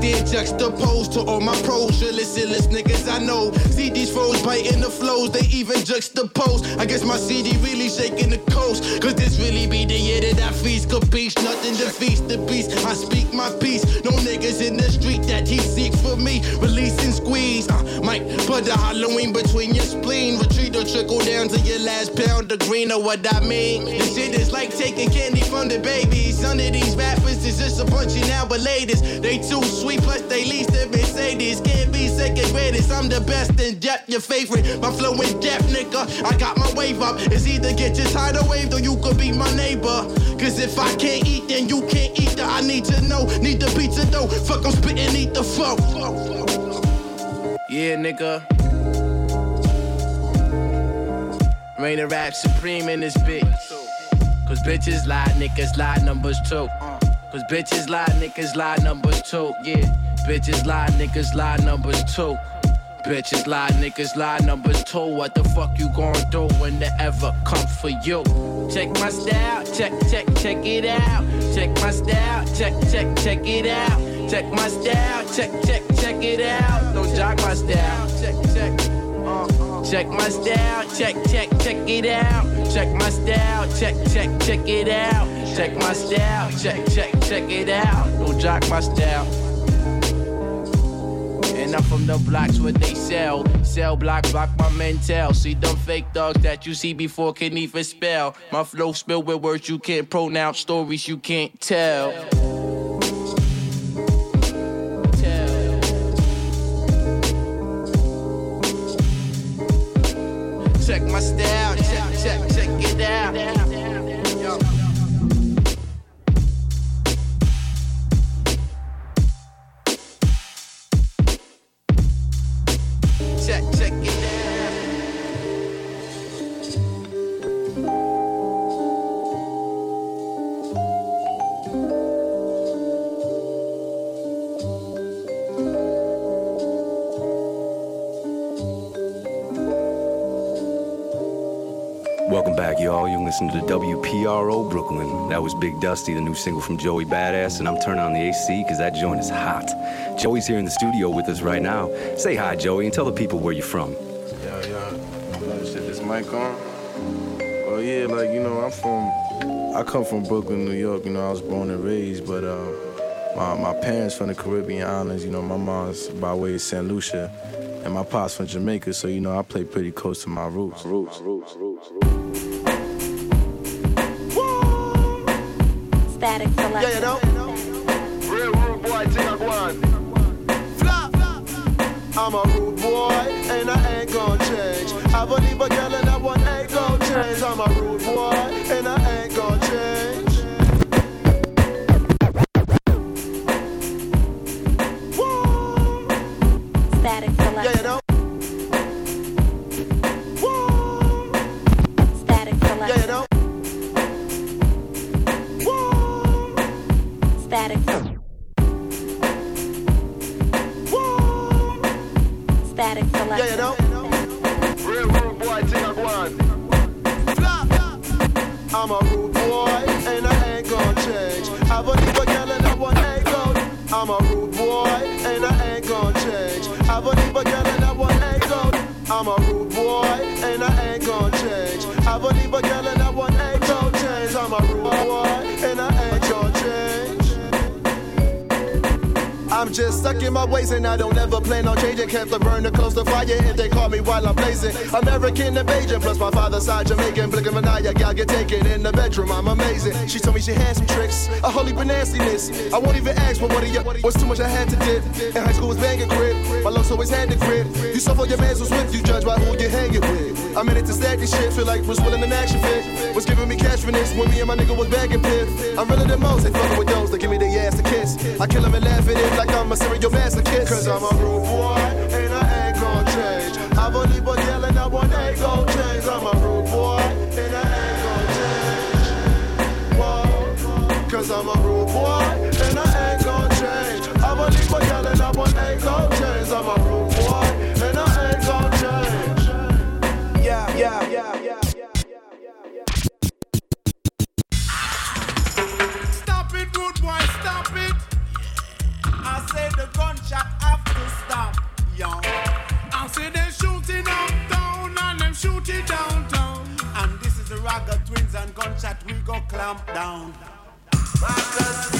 Stand juxtaposed to all my pros, illest niggas I know. See these foes biting the flows, they even juxtapose. I guess my CD really shaking the coast, cause this really be the year that I feast. Capiche, nothing defeats the beast. I speak my peace, no niggas in the street that he seek for me. Release and squeeze, uh, might put the Halloween between your spleen. Retreat or trickle down to your last pound of green, know what I mean? This shit is like taking candy from the babies. None of these rappers is just a bunch of now but ladies. They too sweet, plus they least Mercedes. Can't be second greatest, I'm the best in depth, your favorite. My flow in depth, nigga. I got my wave up. It's either get your tidal wave or you could be my neighbor. Cause if I can't eat, then you can't eat. The I need to know, need the pizza dough. Fuck, I'm spitting, eat the fuck. Yeah, nigga. Reign of rap supreme in this bitch. Cause bitches lie, niggas lie, numbers too. Cause bitches lie, niggas lie, numbers two, Yeah, bitches lie, niggas lie, numbers two. Bitches lie, niggas lie, numbers two. What the fuck you gon' do when they ever come for you? Check my style, check, check, check it out. Check my style, check, check, check it out. Check my style, check, check, check it out. Don't my style, Check my style, check, check, check it out. Check my style, check, check, check it out. Check my style, check, check, check it out. Don't jock my style. And I'm from the blocks where they sell. Sell block, block my mental. See them fake dogs that you see before can even spell. My flow spilled with words you can't pronounce, stories you can't tell. My style, check, check, check it out. Listening to WPRO Brooklyn. That was Big Dusty, the new single from Joey Badass, and I'm turning on the AC because that joint is hot. Joey's here in the studio with us right now. Say hi, Joey, and tell the people where you're from. Yeah, yeah. Shit, this mic on? Oh yeah, like you know, I'm from. I come from Brooklyn, New York. You know, I was born and raised, but uh, my my parents from the Caribbean islands. You know, my mom's by way of Saint Lucia, and my pops from Jamaica. So you know, I play pretty close to my roots. Roots, roots, roots, roots. Static selection. Yeah, you know. Real rude boy, thing I on. Flop. I'm a rude boy, and I ain't gonna change. I believe a girl and that one ain't gonna change. I'm a rude boy, and I ain't gonna change. My ways and I don't ever plan on changing. Kept the burner close to fire if they call me while I'm blazing. American invasion plus my father's side Jamaican. Blinking Manaya, gal get taken in the bedroom. I'm amazing. She told me she had some tricks, a holy nastiness. I won't even ask for what of you was too much I had to dip. In high school was banging crib, my love always had the grip. You suffer your mans was with you, judge by who you hanging with. I'm in it to stack this shit, feel like Bruce Willis an action fit. Was giving me cash for this when me and my nigga was bagging piff. I'm realer most, they fucking with those that give me their ass to kiss. I kill kill 'em and laugh at it like I'm a serial masochist. Cause I'm a rude boy, and I ain't gonna change. I believe a girl and I one ain't gonna change. I'm a rude boy, and I ain't gonna change. Whoa. Cause I'm a clamp down.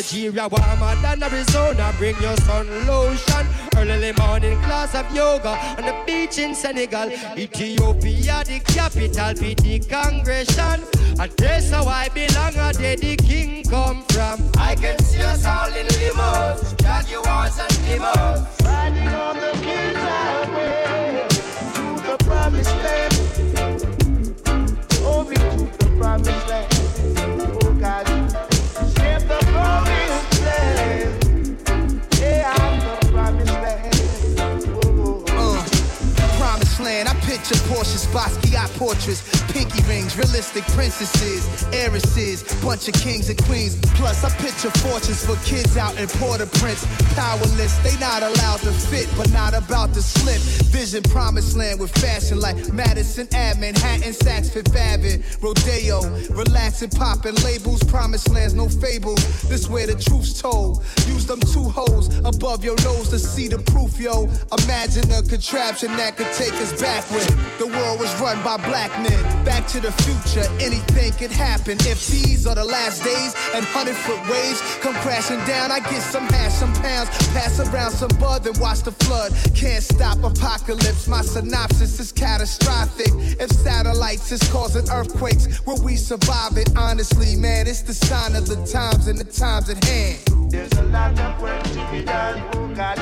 Nigeria warmer than Arizona. Bring your sun lotion. Early morning class of yoga on the beach in Senegal. Ethiopia, the capital, be the congregation. A place how I belong, a day the king come from. I can see us all in limos, Jaguars and limos. Portraits, rings, realistic princesses, heiresses, bunch of kings and queens. Plus, I picture fortunes for kids out in Port-au-Prince. Powerless, they not allowed to fit, but not about to slip. Vision promised land with fashion like Madison Ave, Manhattan, Saks Fifth Avenue, Rodeo, relaxing, popping labels. Promised lands, no fables. This where the truth's told. Use them two holes above your nose to see the proof, yo. Imagine a contraption that could take us back backward. The world was run by black men. Back to the future, anything could happen. If these are the last days and hundred foot waves come crashing down, I get some hash, some pounds, pass around some bud, then watch the flood. Can't stop apocalypse. My synopsis is catastrophic. If satellites is causing earthquakes, will we survive it? Honestly, man, it's the sign of the times and the times at hand. There's a lot of work to be done, oh God,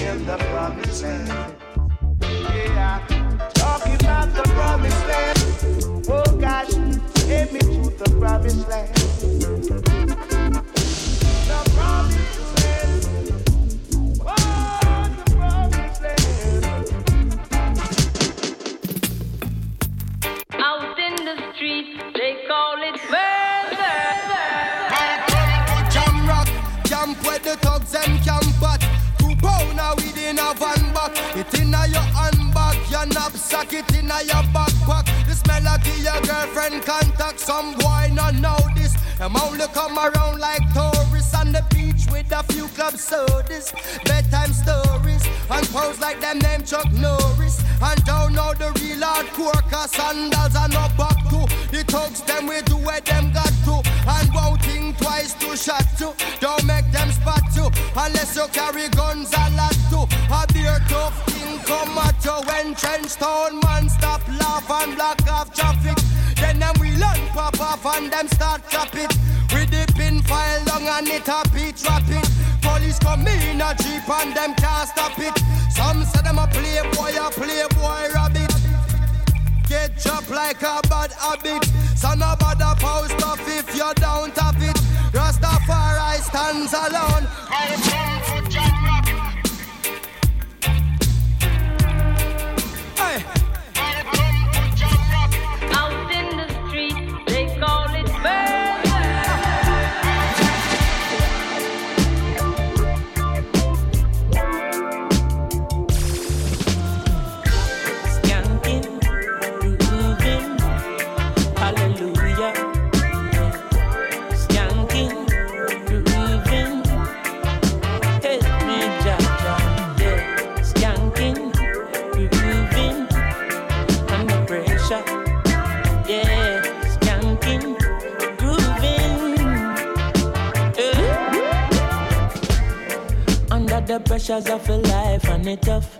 in the promised land. Yeah, talking about the promised land. Gosh, get me to the promised land. Your knapsack, it inna your backpack. The smell of your girlfriend contact. Some boy not know this. Them only come around like tourists on the beach with a few club sodas, bedtime stories, and pose like them name Chuck Norris. And don't know the real hardcore, cause sandals are not back to. The thugs them we do where them got to. And won't think twice to shot to. Don't make them spot to. Unless you carry guns a lot to. A beer tough come at you when trench town man stop laugh and block off traffic. Then them we learn pop off and them start chop it. We dip in file long and it a beat rapid. Police come in a jeep and them can't stop it. Some say them a playboy, a playboy rabbit. Get chopped like a bad habit. So no bother post off if you don't have it. Rastafari stands alone. The pressures of a life and it tough.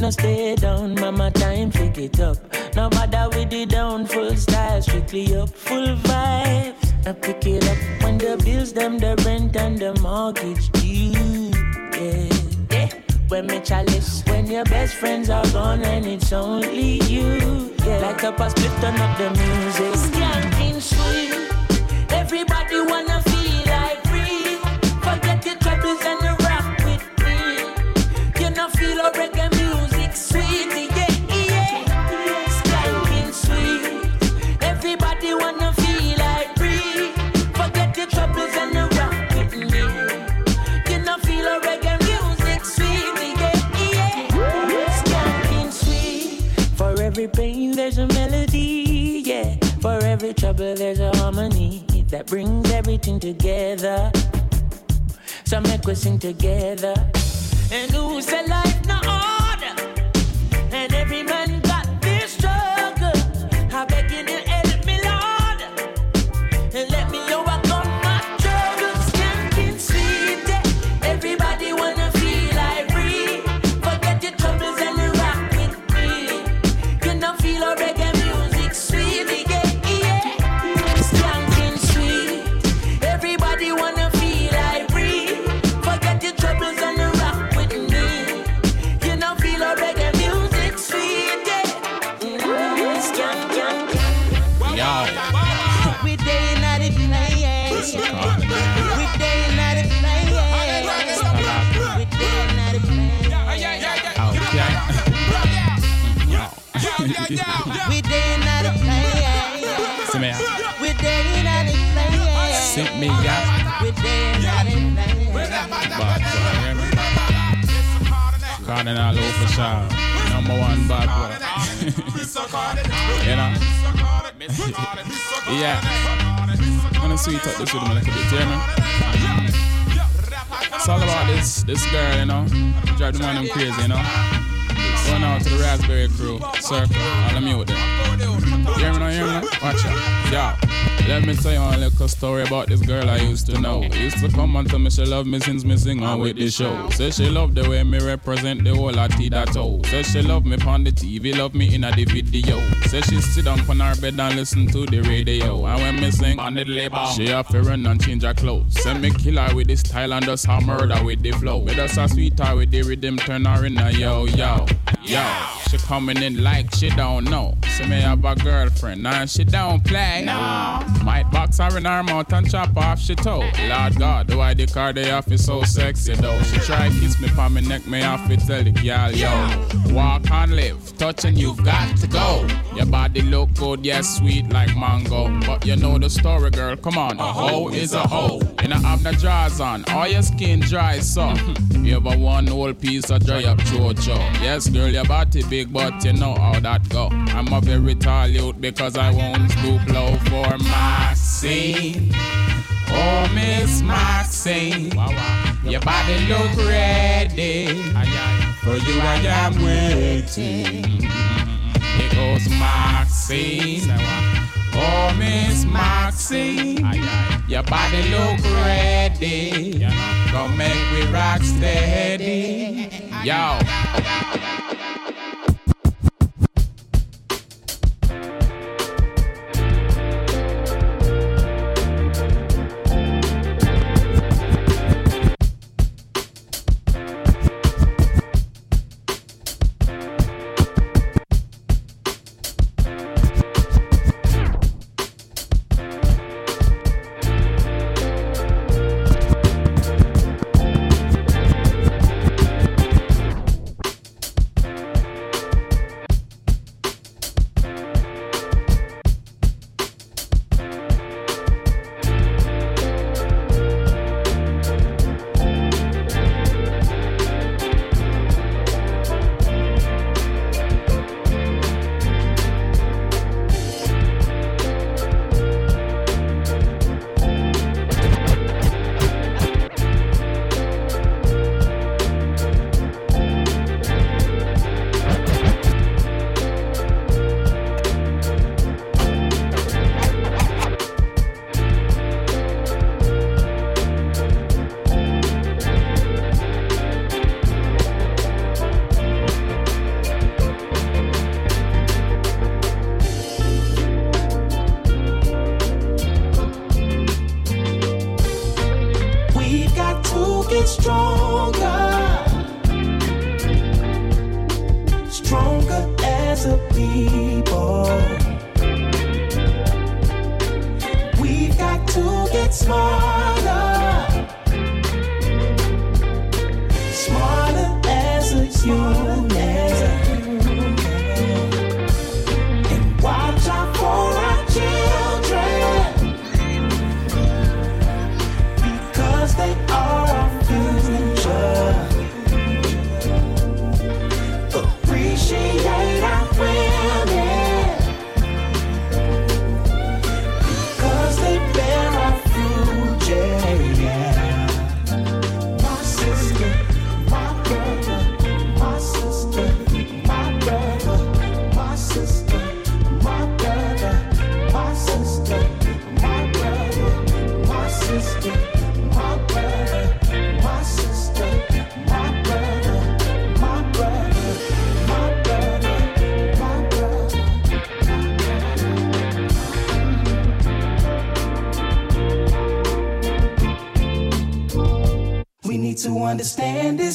No stay down, mama, time pick it up. No bother with the down, full style, strictly up, full vibes. I pick it up when the bills, them, the rent and the mortgage due. Yeah, yeah. When me chalice, when your best friends are gone and it's only you. Yeah, like a split, turn up the music. Skanking sweet, everybody wanna pain there's a melody, yeah. For every trouble there's a harmony that brings everything together. So make we sing together. And who said life no order? And every man Cardinal number one bad boy. you know? yeah. I'm gonna sweet up this rhythm a little bit, hear me? It's all about this this girl, you know. Drive the man crazy, you know. Going out to the Raspberry crew, circle, of me with them. Hear me now, hear me now? Watch out. Yeah. Let me tell you a little story about this girl I used to know. Used to come and tell me she love me since me sing on with the show. Say she love the way me represent the whole of that toe. Say she love me on the TV, love me in a the video. Say she sit down on her bed and listen to the radio. And when me sing on the label, she have to run and change her clothes. Say me kill her with the style and just her murder with the flow. Me just a sweet her with the rhythm, turn her in a yo yo. Yo, she coming in like she don't know. Say me have a girlfriend and she don't play. No. Might box her in her mouth and chop off she toe. Lord God, why the car they off is so sexy though. She try kiss me on my neck, me off it tell the girl yo. Walk and live, touching you've got to go. Your body look good, yes sweet like mango. But you know the story, girl. Come on, a hoe is a hoe. And I have the drawers on, all your skin dry so. You ever one whole piece of dry up chocho? Yes, girl, your body big, but you know how that go. I'm a very tall youth because I won't stoop low for Maxine. Oh, Miss Maxine, your body look ready. For you I am waiting. It goes Maxine. Oh, Miss Maxine, your body look ready. Yeah. Come make we rock steady. Yo. understand it.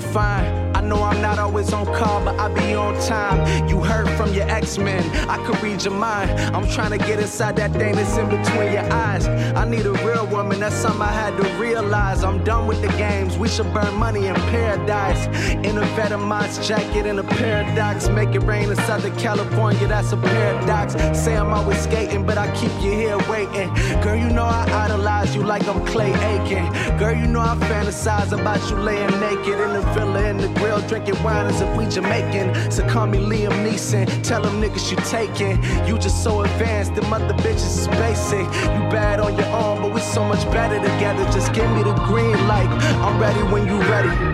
Fine. I know I'm not always on call, but I be on time. You heard from your X-Men, I could read your mind. I'm trying to get inside that thing that's in between your eyes. I need a real woman, that's something I had to realize. I'm done with the games, we should burn money in paradise. In a Vetements jacket in a paradox, make it rain in Southern California, that's a paradox. Say I'm always skating, but I keep you here waiting. Girl, you know I idolize you like I'm Clay Aiken. Girl, you know I fantasize about you laying naked in the villa in the grill, drinking wine as if we Jamaican. So call me Liam Neeson, tell them niggas you taking. You just so advanced, them other bitches is basic. You bad on your own, so much better together. Just give me the green light. I'm ready when you ready.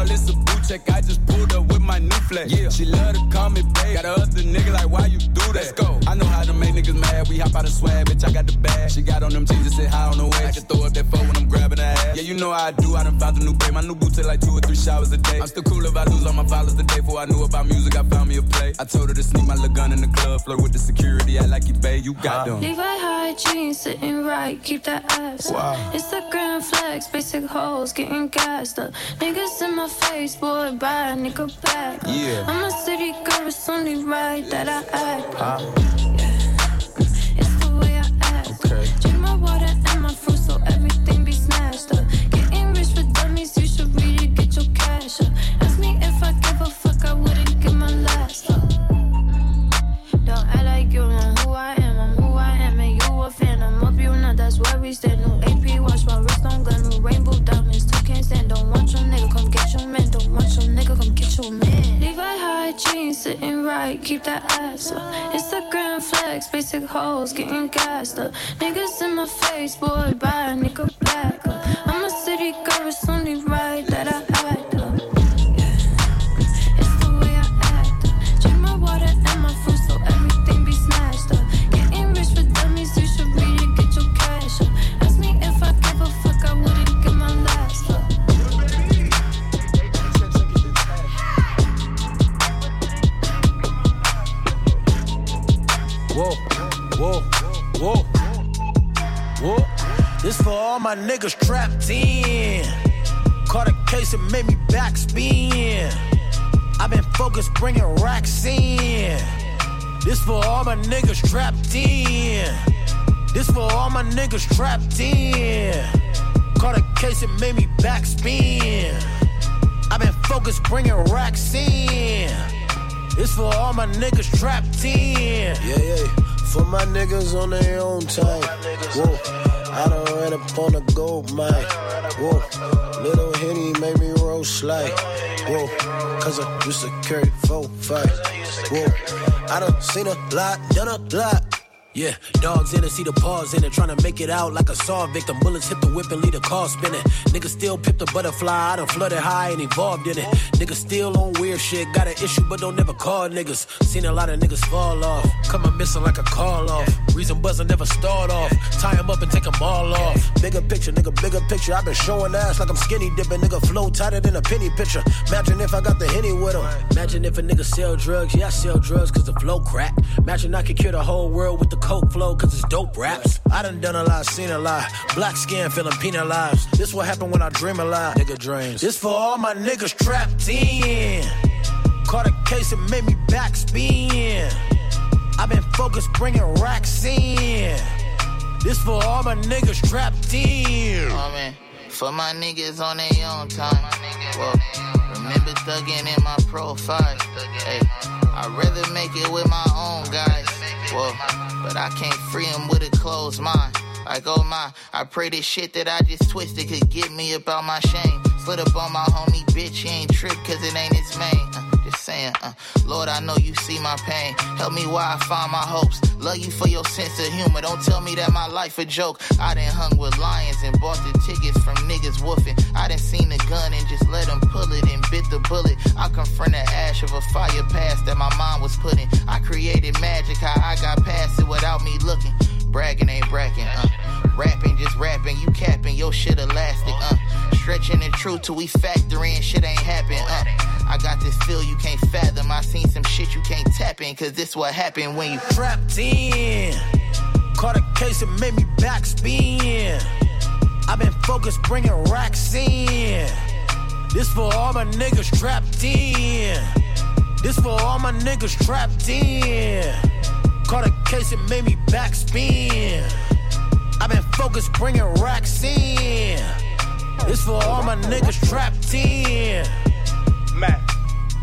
Fuck. Let's call this a boot check. I just pulled up with my new flex. Yeah. She love to call me babe. Got a other nigga like, why you do that? Let's go. I know how to make niggas mad. We hop out of swag, bitch. I got the bag. She got on them jeans and sit high on the way. I can throw up that phone when I'm grabbing her ass. Yeah, you know how I do. I done found a new babe. My new boot take like two or three showers a day. I'm still cool if I lose all my followers the day before I knew about music. I found me a play. I told her to sneak my little gun in the club. Flirt with the security. I like you babe. You got uh-huh. them. Levi high jeans sitting right, keep that ass Wow. up. Instagram flex, basic hoes getting gassed up. Niggas in my face, boy, buy a nigga back. Yeah. I'm a city girl, it's only right that I act. Huh? It's the way I act. Okay. Drink my water and my fruit so everything be smashed up. Getting rich for dummies, you should really get your cash up. Ask me if I give a fuck, I wouldn't give my last. Don't act like you know who I am, I'm who I am, and you a fan. I'm up, you know that's where we stand. Come get your man. Don't want your nigga, come get your man. Levi high jeans sitting right, keep that ass up. Instagram flex, basic hoes getting gassed up. Niggas in my face, boy, buy a nigga back up. I'm a city girl, it's only right that I all my niggas trapped in. Caught a case and made me backspin. I've been focused bringing racks in. This for all my niggas trapped in. This for all my niggas trapped in. Caught a case and made me backspin. I've been focused bringing racks in. It's for all my niggas trapped in. Yeah, yeah. For my niggas on their own time. Whoa. I done ran up on a gold mine. Whoa. Little Henny made me roll slide. Whoa. Cause I used to carry four, five. Whoa. I done seen a lot, done a lot. Yeah, dogs in it, see the paws in it, trying to make it out like a saw victim. Bullets hit the whip and leave the car spinning. Niggas still pip the butterfly, I done flooded high and evolved in it. Niggas still on weird shit, got an issue but don't never call niggas. Seen a lot of niggas fall off, come coming missing like a call off. Reason buzzer never start off, tie 'em up and take 'em all off. Bigger picture, nigga, bigger picture. i been showing ass like I'm skinny dipping. Nigga, flow tighter than a penny picture. Imagine if I got the henny with him. Imagine if a nigga sell drugs, yeah, I sell drugs cause the flow crack. Imagine I could cure the whole world with the coke flow cause it's dope raps. I done done a lot, seen a lot. Black skin feeling penalized. This what happen when I dream a lot. Nigga dreams. This for all my niggas trapped in. Caught a case and made me backspin. I've been focused bringing racks in. This for all my niggas trapped in. Oh man, for my niggas on their own time. Whoa, remember thugging in my profile. Hey, I'd rather make it with my own guys. But I can't free him with a closed mind. Like, oh my, I pray this shit that I just twisted could get me about my shame. Slid up on my homie, bitch, he ain't tripped cause it ain't his main. Uh, just saying, uh, Lord, I know you see my pain. Help me while I find my hopes. Love you for your sense of humor. Don't tell me that my life a joke. I done hung with lions and bought the tickets from niggas woofing. I done seen the gun and just let them pull it and bit the bullet. I confront the ash of a fire past that my mind was putting. The till we factor in shit ain't happen, uh. I got this feel you can't fathom. I seen some shit you can't tap in, cause this what happened when you trapped in. Caught a case and made me backspin. I've been focused bringing racks in. This for all my niggas trapped in. This for all my niggas trapped in. Caught a case and made me backspin. I've been focused bringing racks in. This for all my niggas trapped in. Matt,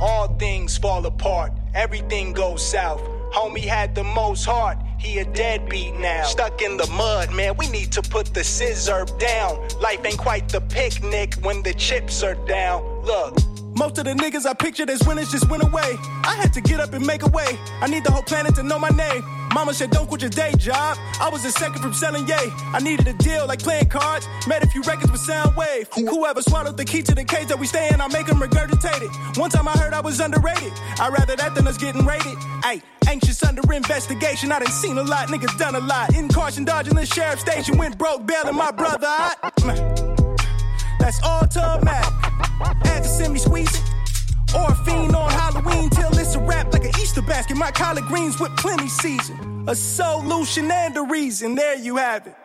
all things fall apart, everything goes south. Homie had the most heart, he a deadbeat now. Stuck in the mud, man, we need to put the scissor down. Life ain't quite the picnic when the chips are down. Look. Most of the niggas I pictured as winners just went away. I had to get up and make a way. I need the whole planet to know my name. Mama said, don't quit your day job. I was a second from selling yay. I needed a deal like playing cards. Made a few records with Sounwave. Whoever swallowed the key to the cage that we stay in, I make them regurgitate it. One time I heard I was underrated. I'd rather that than us getting rated. Ayy, anxious under investigation. I done seen a lot, niggas done a lot. In caution, dodging the sheriff station. Went broke, bailing my brother out. That's all to. Had to send me squeezing. Or a fiend on Halloween till it's a wrap like an Easter basket. My collard greens with plenty season. A solution and a reason. There you have it.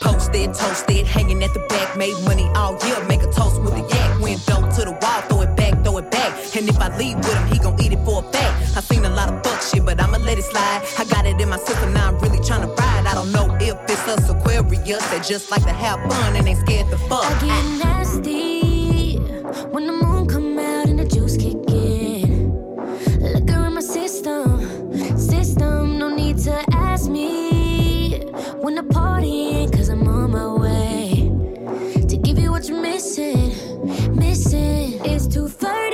Posted, toasted, hanging at the back, made money all year, make a toast with a yak. Window to the wall, throw it back, throw it back. And if I leave with him, he gon' eat it for a fact. I seen a lot of fuck shit, but I'ma let it slide. I got it in my system, now I'm really tryna ride. I don't know if it's us Aquarius that just like to have fun and ain't scared to fuck. I get nasty when the moon come out and the juice kick in. Liquor in my system, system. No need to ask me when the party in, cause I'm on my way to give you what you're missing, missing. It's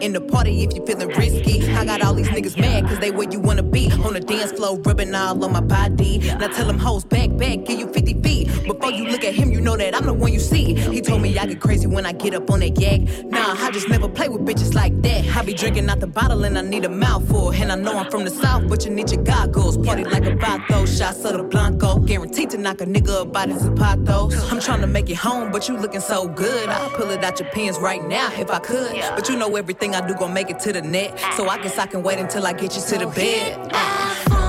in the party if you feeling risky. I got all these niggas mad cause they where you wanna be. On the dance floor, rubbing all on my body. Now tell them hoes back, back, give you 50 feet. Before you look at him, you know that I'm the one you see. He told me I get crazy when I get up on that yak. Nah, I just never play with bitches like that. I be drinking out the bottle and I need a mouthful. And I know I'm from the south, but you need your goggles. Party like a vato, shots of the Blanco. Guaranteed to knock a nigga up out his zapatos. I'm trying to make it home, but you looking so good. I'll pull it out your pants right now if I could. But you know everything I do gon' make it to the net. So I guess I can wait until I get you to the bed.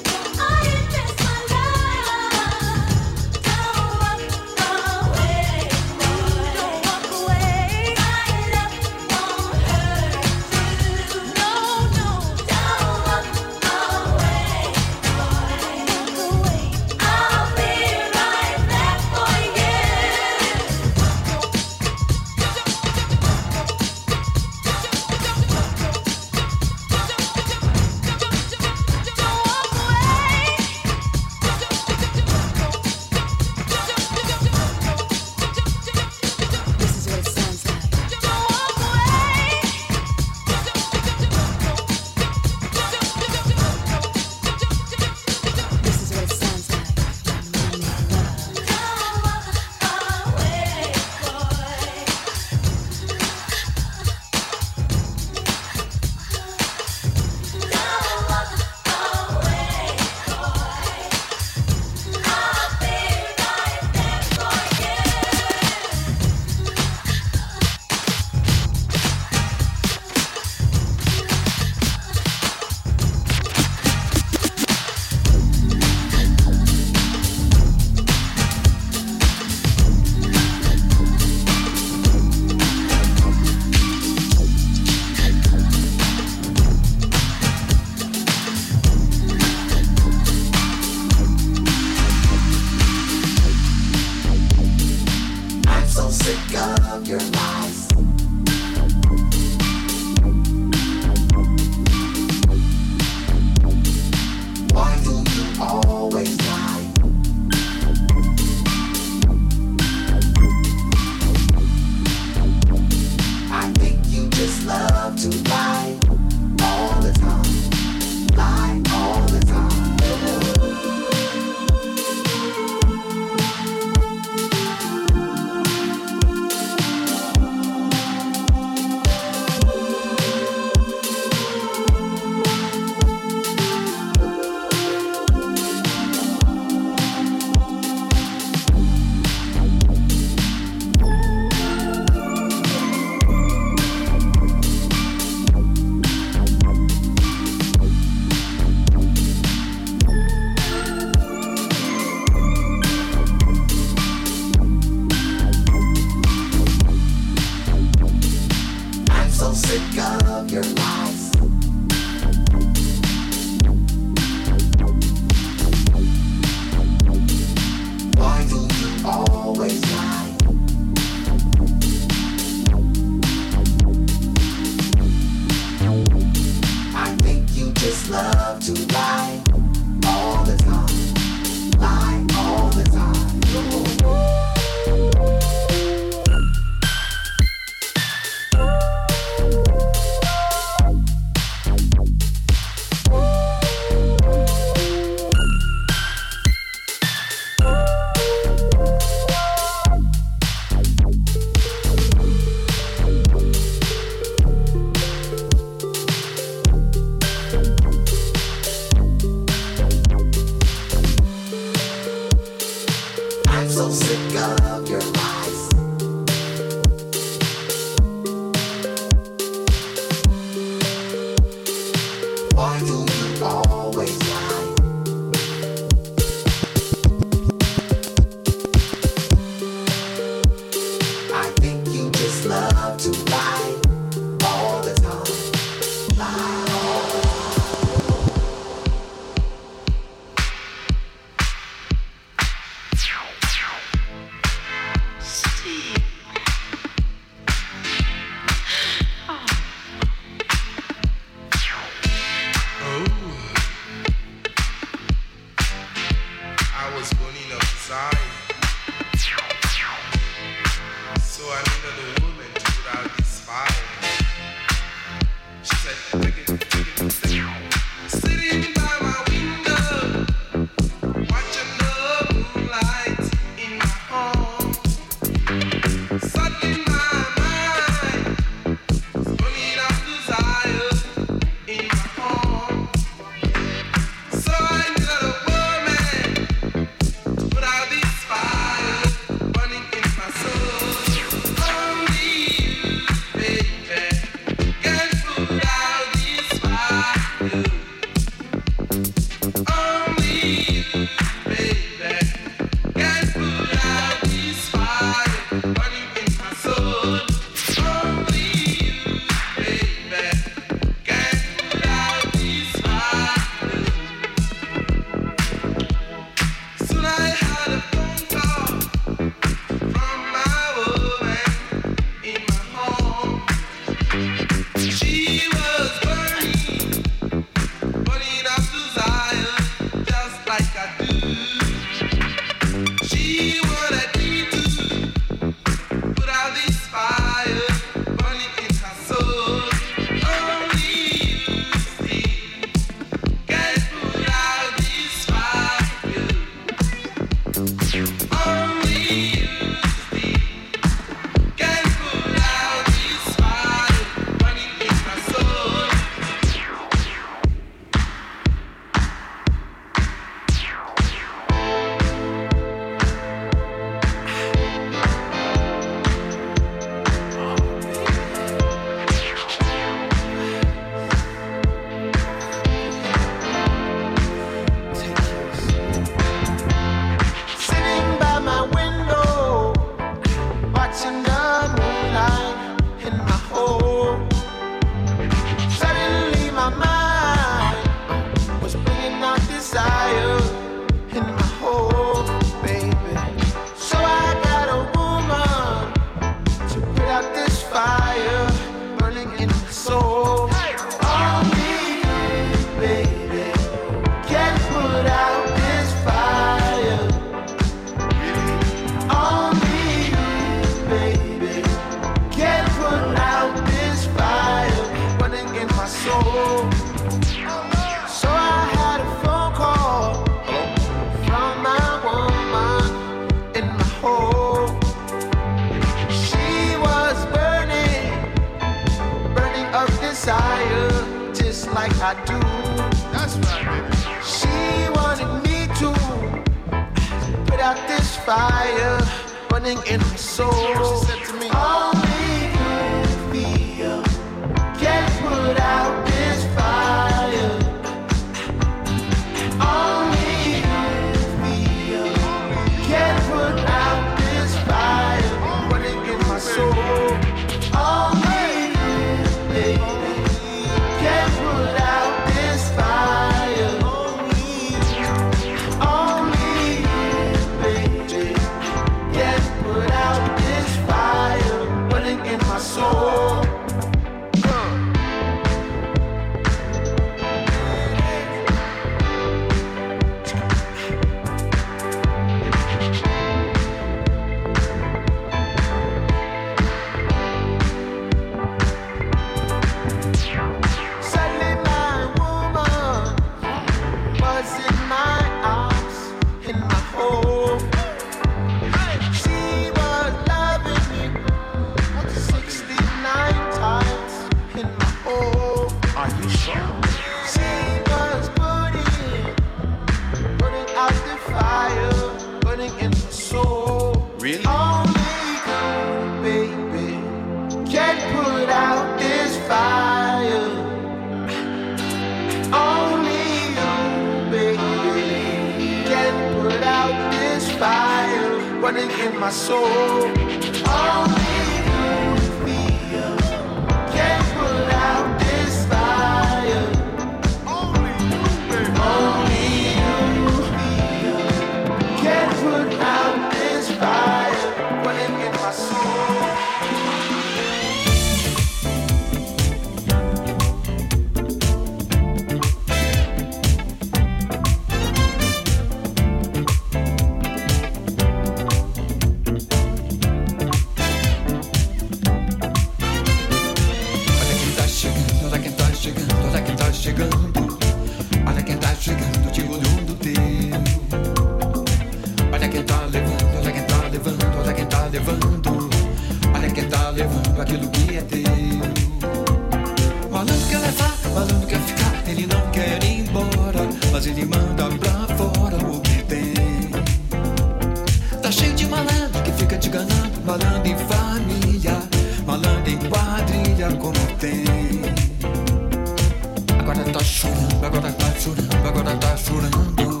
chorando, agora tá chorando, agora tá chorando,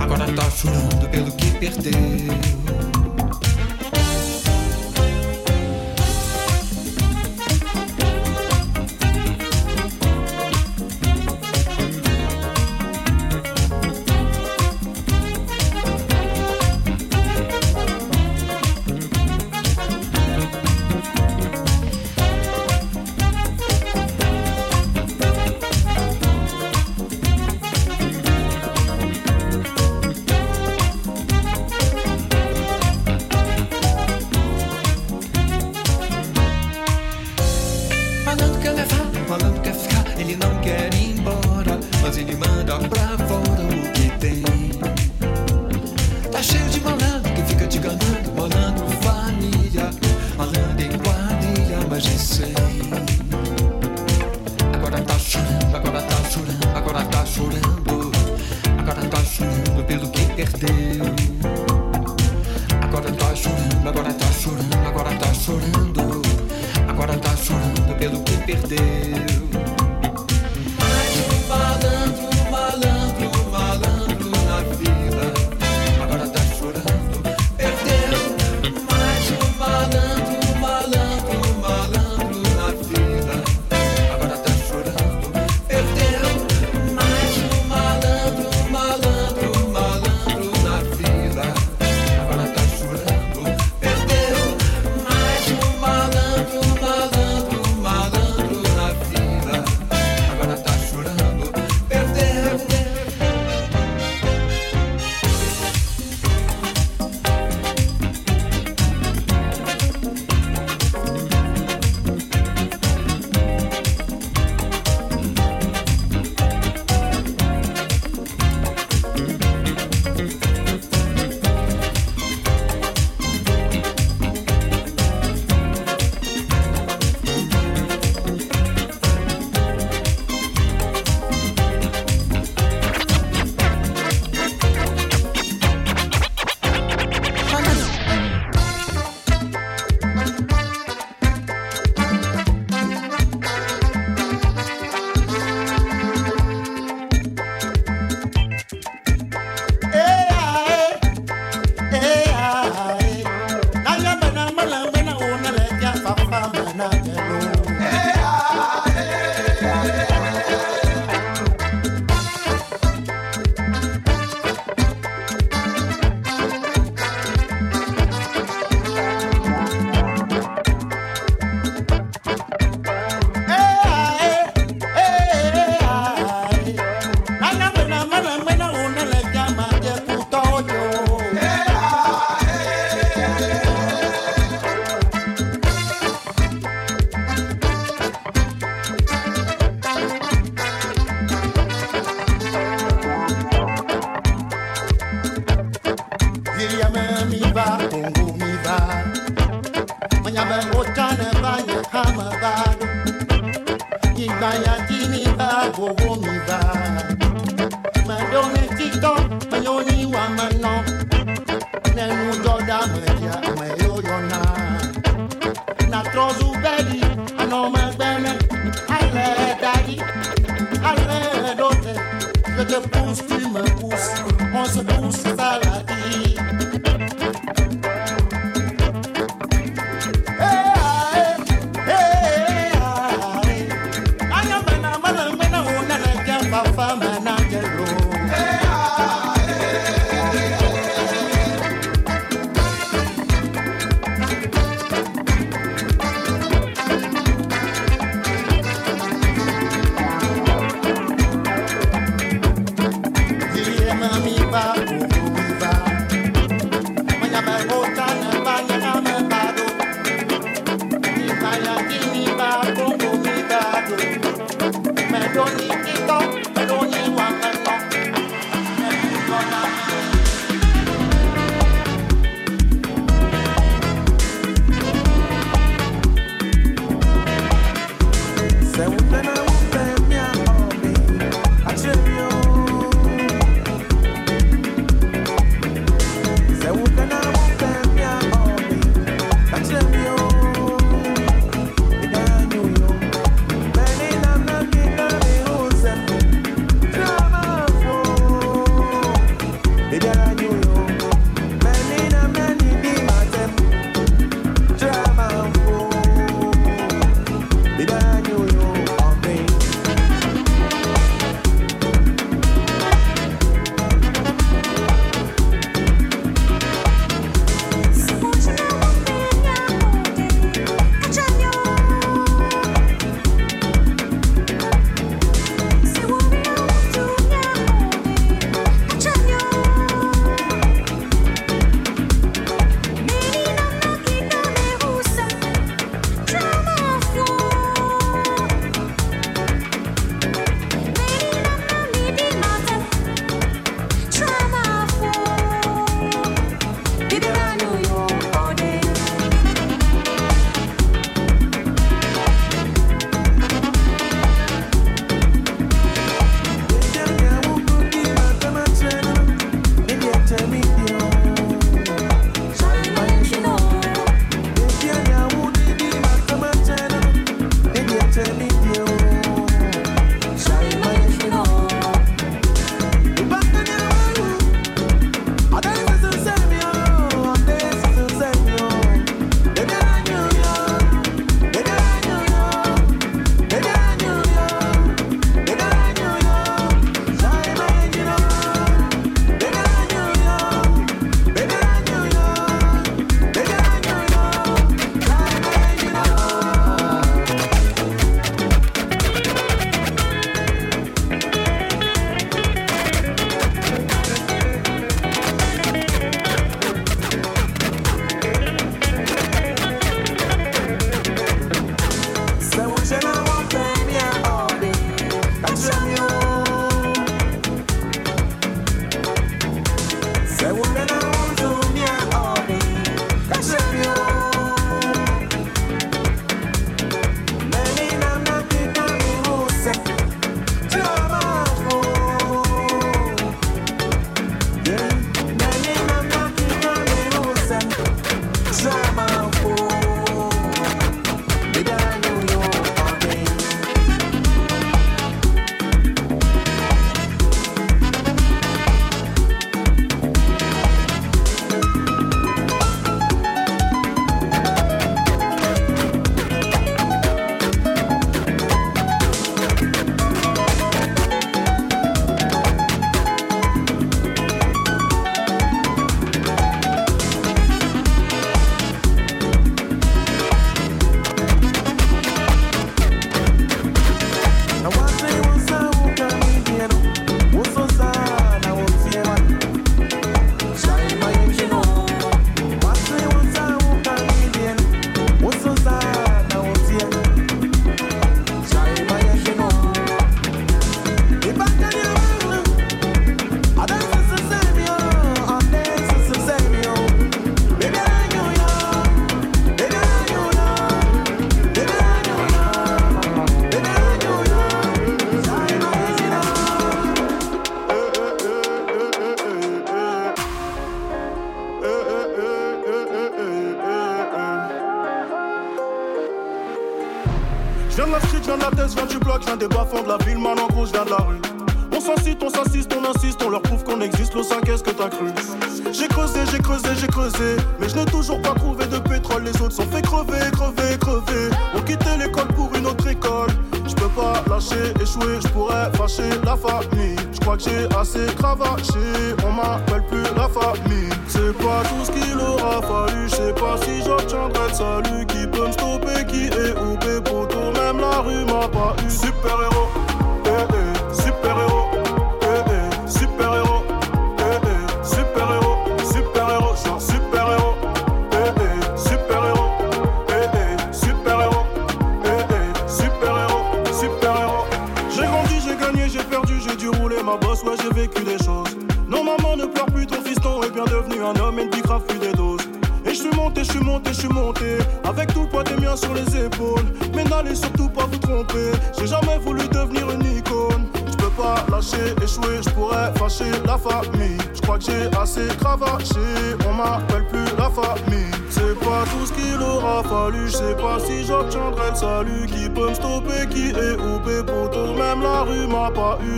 agora tá chorando pelo que perdeu. Allez, de, je te pousse, tu me on se pousse à la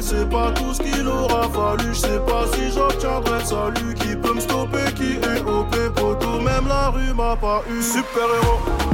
c'est pas tout ce qu'il aura fallu. Je sais pas si j'obtiendrai le salut. Qui peut me stopper, qui est OP, poteau. Même la rue m'a pas eu. Super héros.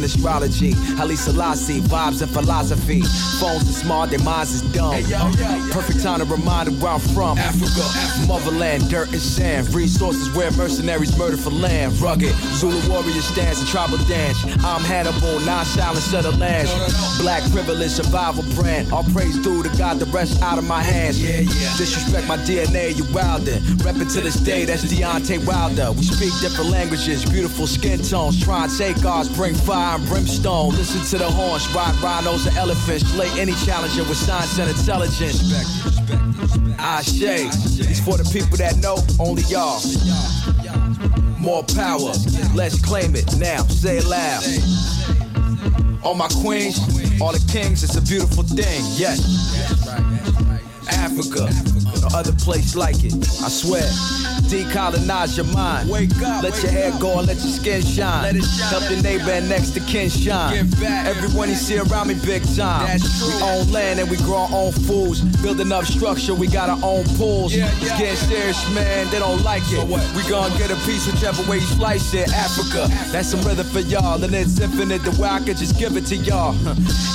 And astrology? Haile Selassie, vibes and philosophy. Phones are smart, their minds is dumb. Perfect time to remind them where I'm from. Africa, motherland, dirt and sand. Resources where mercenaries murder for land. Rugged, Zulu warriors dance and tribal dance. I'm Hannibal, non-silence of the lands. Black privilege, survival brand. All praise due to God, the rest out of my hands. Disrespect my DNA, you wilder. Reppin' to this day, that's Deontay Wilder. We speak different languages, beautiful skin tones. Try and take ours, bring fire and brimstone. Listen to the horns, ride rhinos and elephants. Slay any challenger with science and intelligence. I shade. These for the people that know, only y'all. More power, let's claim it now. Say it loud. All my queens, all the kings, it's a beautiful thing. Yes. Africa, no other place like it. I swear. Decolonize your mind. Wake up. Let your hair go and let your skin shine. Let it shine. Help your neighbor and next to kin shine. Back. Everyone you see around me big time. That's true. We own land and we grow our own foods. Building up structure, we got our own pools. Yeah, yeah. getting serious, man. They don't like it. So what? We gonna get a piece whichever way you slice it. Africa, that's some rhythm for y'all. And it's infinite the way I could just give it to y'all.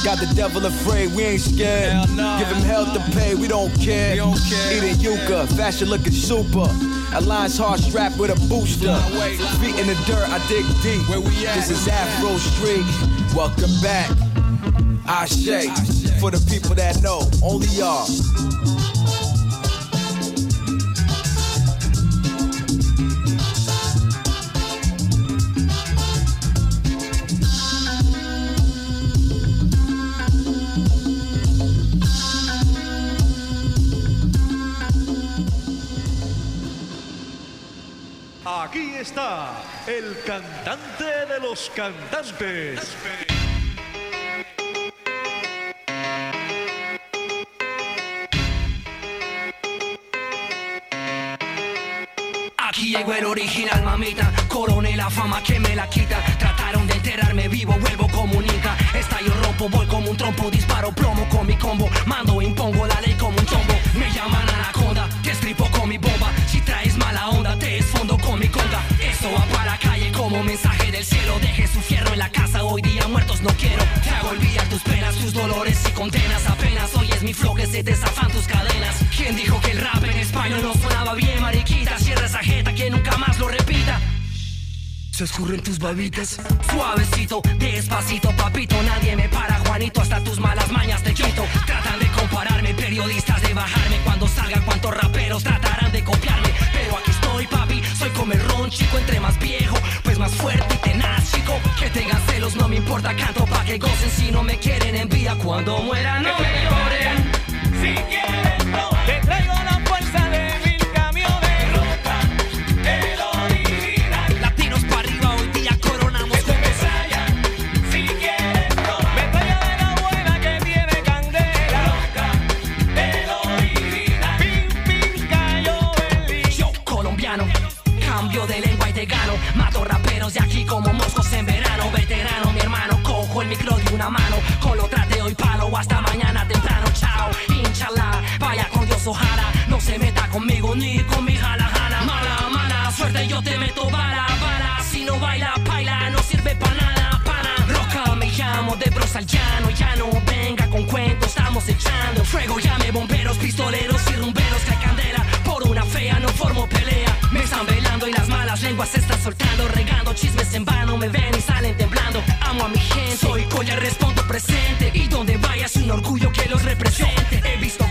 got the devil afraid, we ain't scared. Hell no. Give him hell to pay, we don't care. We don't care. Eating yucca, fashion looking super. Alliance hard strapped with a booster. Feet in the dirt, I dig deep. Where we at? This is Where we at? Afro Street. Welcome back. I shake for the people that know, only y'all. Está el cantante de los cantantes. Aquí llegó el original, mamita. Coroné la fama que me la quita. Trataron de enterrarme vivo, vuelvo como un inca. Estallo rompo, voy como un trompo. Disparo plomo con mi combo. Mando, impongo la ley como un chombo. Me llaman anaconda, te estripo con mi bomba. Si traes mala onda, te esfondo con mi conga. Esto va para calle como mensaje del cielo. Deje su fierro en la casa, hoy día muertos no quiero. Te hago olvidar tus penas, tus dolores y condenas. Apenas oyes mi flow que se te zafan tus cadenas. ¿Quién dijo que el rap en español no sonaba bien, mariquita? Cierra esa jeta que nunca más lo repita. Se escurren tus babitas. Suavecito, despacito, papito. Nadie me para, Juanito. Hasta tus malas mañas te quito. Tratan de compararme, periodistas de bajarme. Cuando salgan cuantos raperos tratarán de copiarme. Pero aquí estoy, papi. Soy ron, chico Entre más viejo, pues más fuerte y tenaz, chico. Que tengan celos, no me importa Canto pa' que gocen. Si no me quieren, envía Cuando mueran, no me lloren. Si quieren, no. Te traigo la al llano Ya no venga con cuentos Estamos echando Fuego, llame bomberos, pistoleros y rumberos Que candela. Por una fea no formo pelea. Me están velando y las malas lenguas se están soltando Regando chismes en vano Me ven y salen temblando. Amo a mi gente Soy Colla, respondo presente. Y donde vaya es un orgullo que los represente. He visto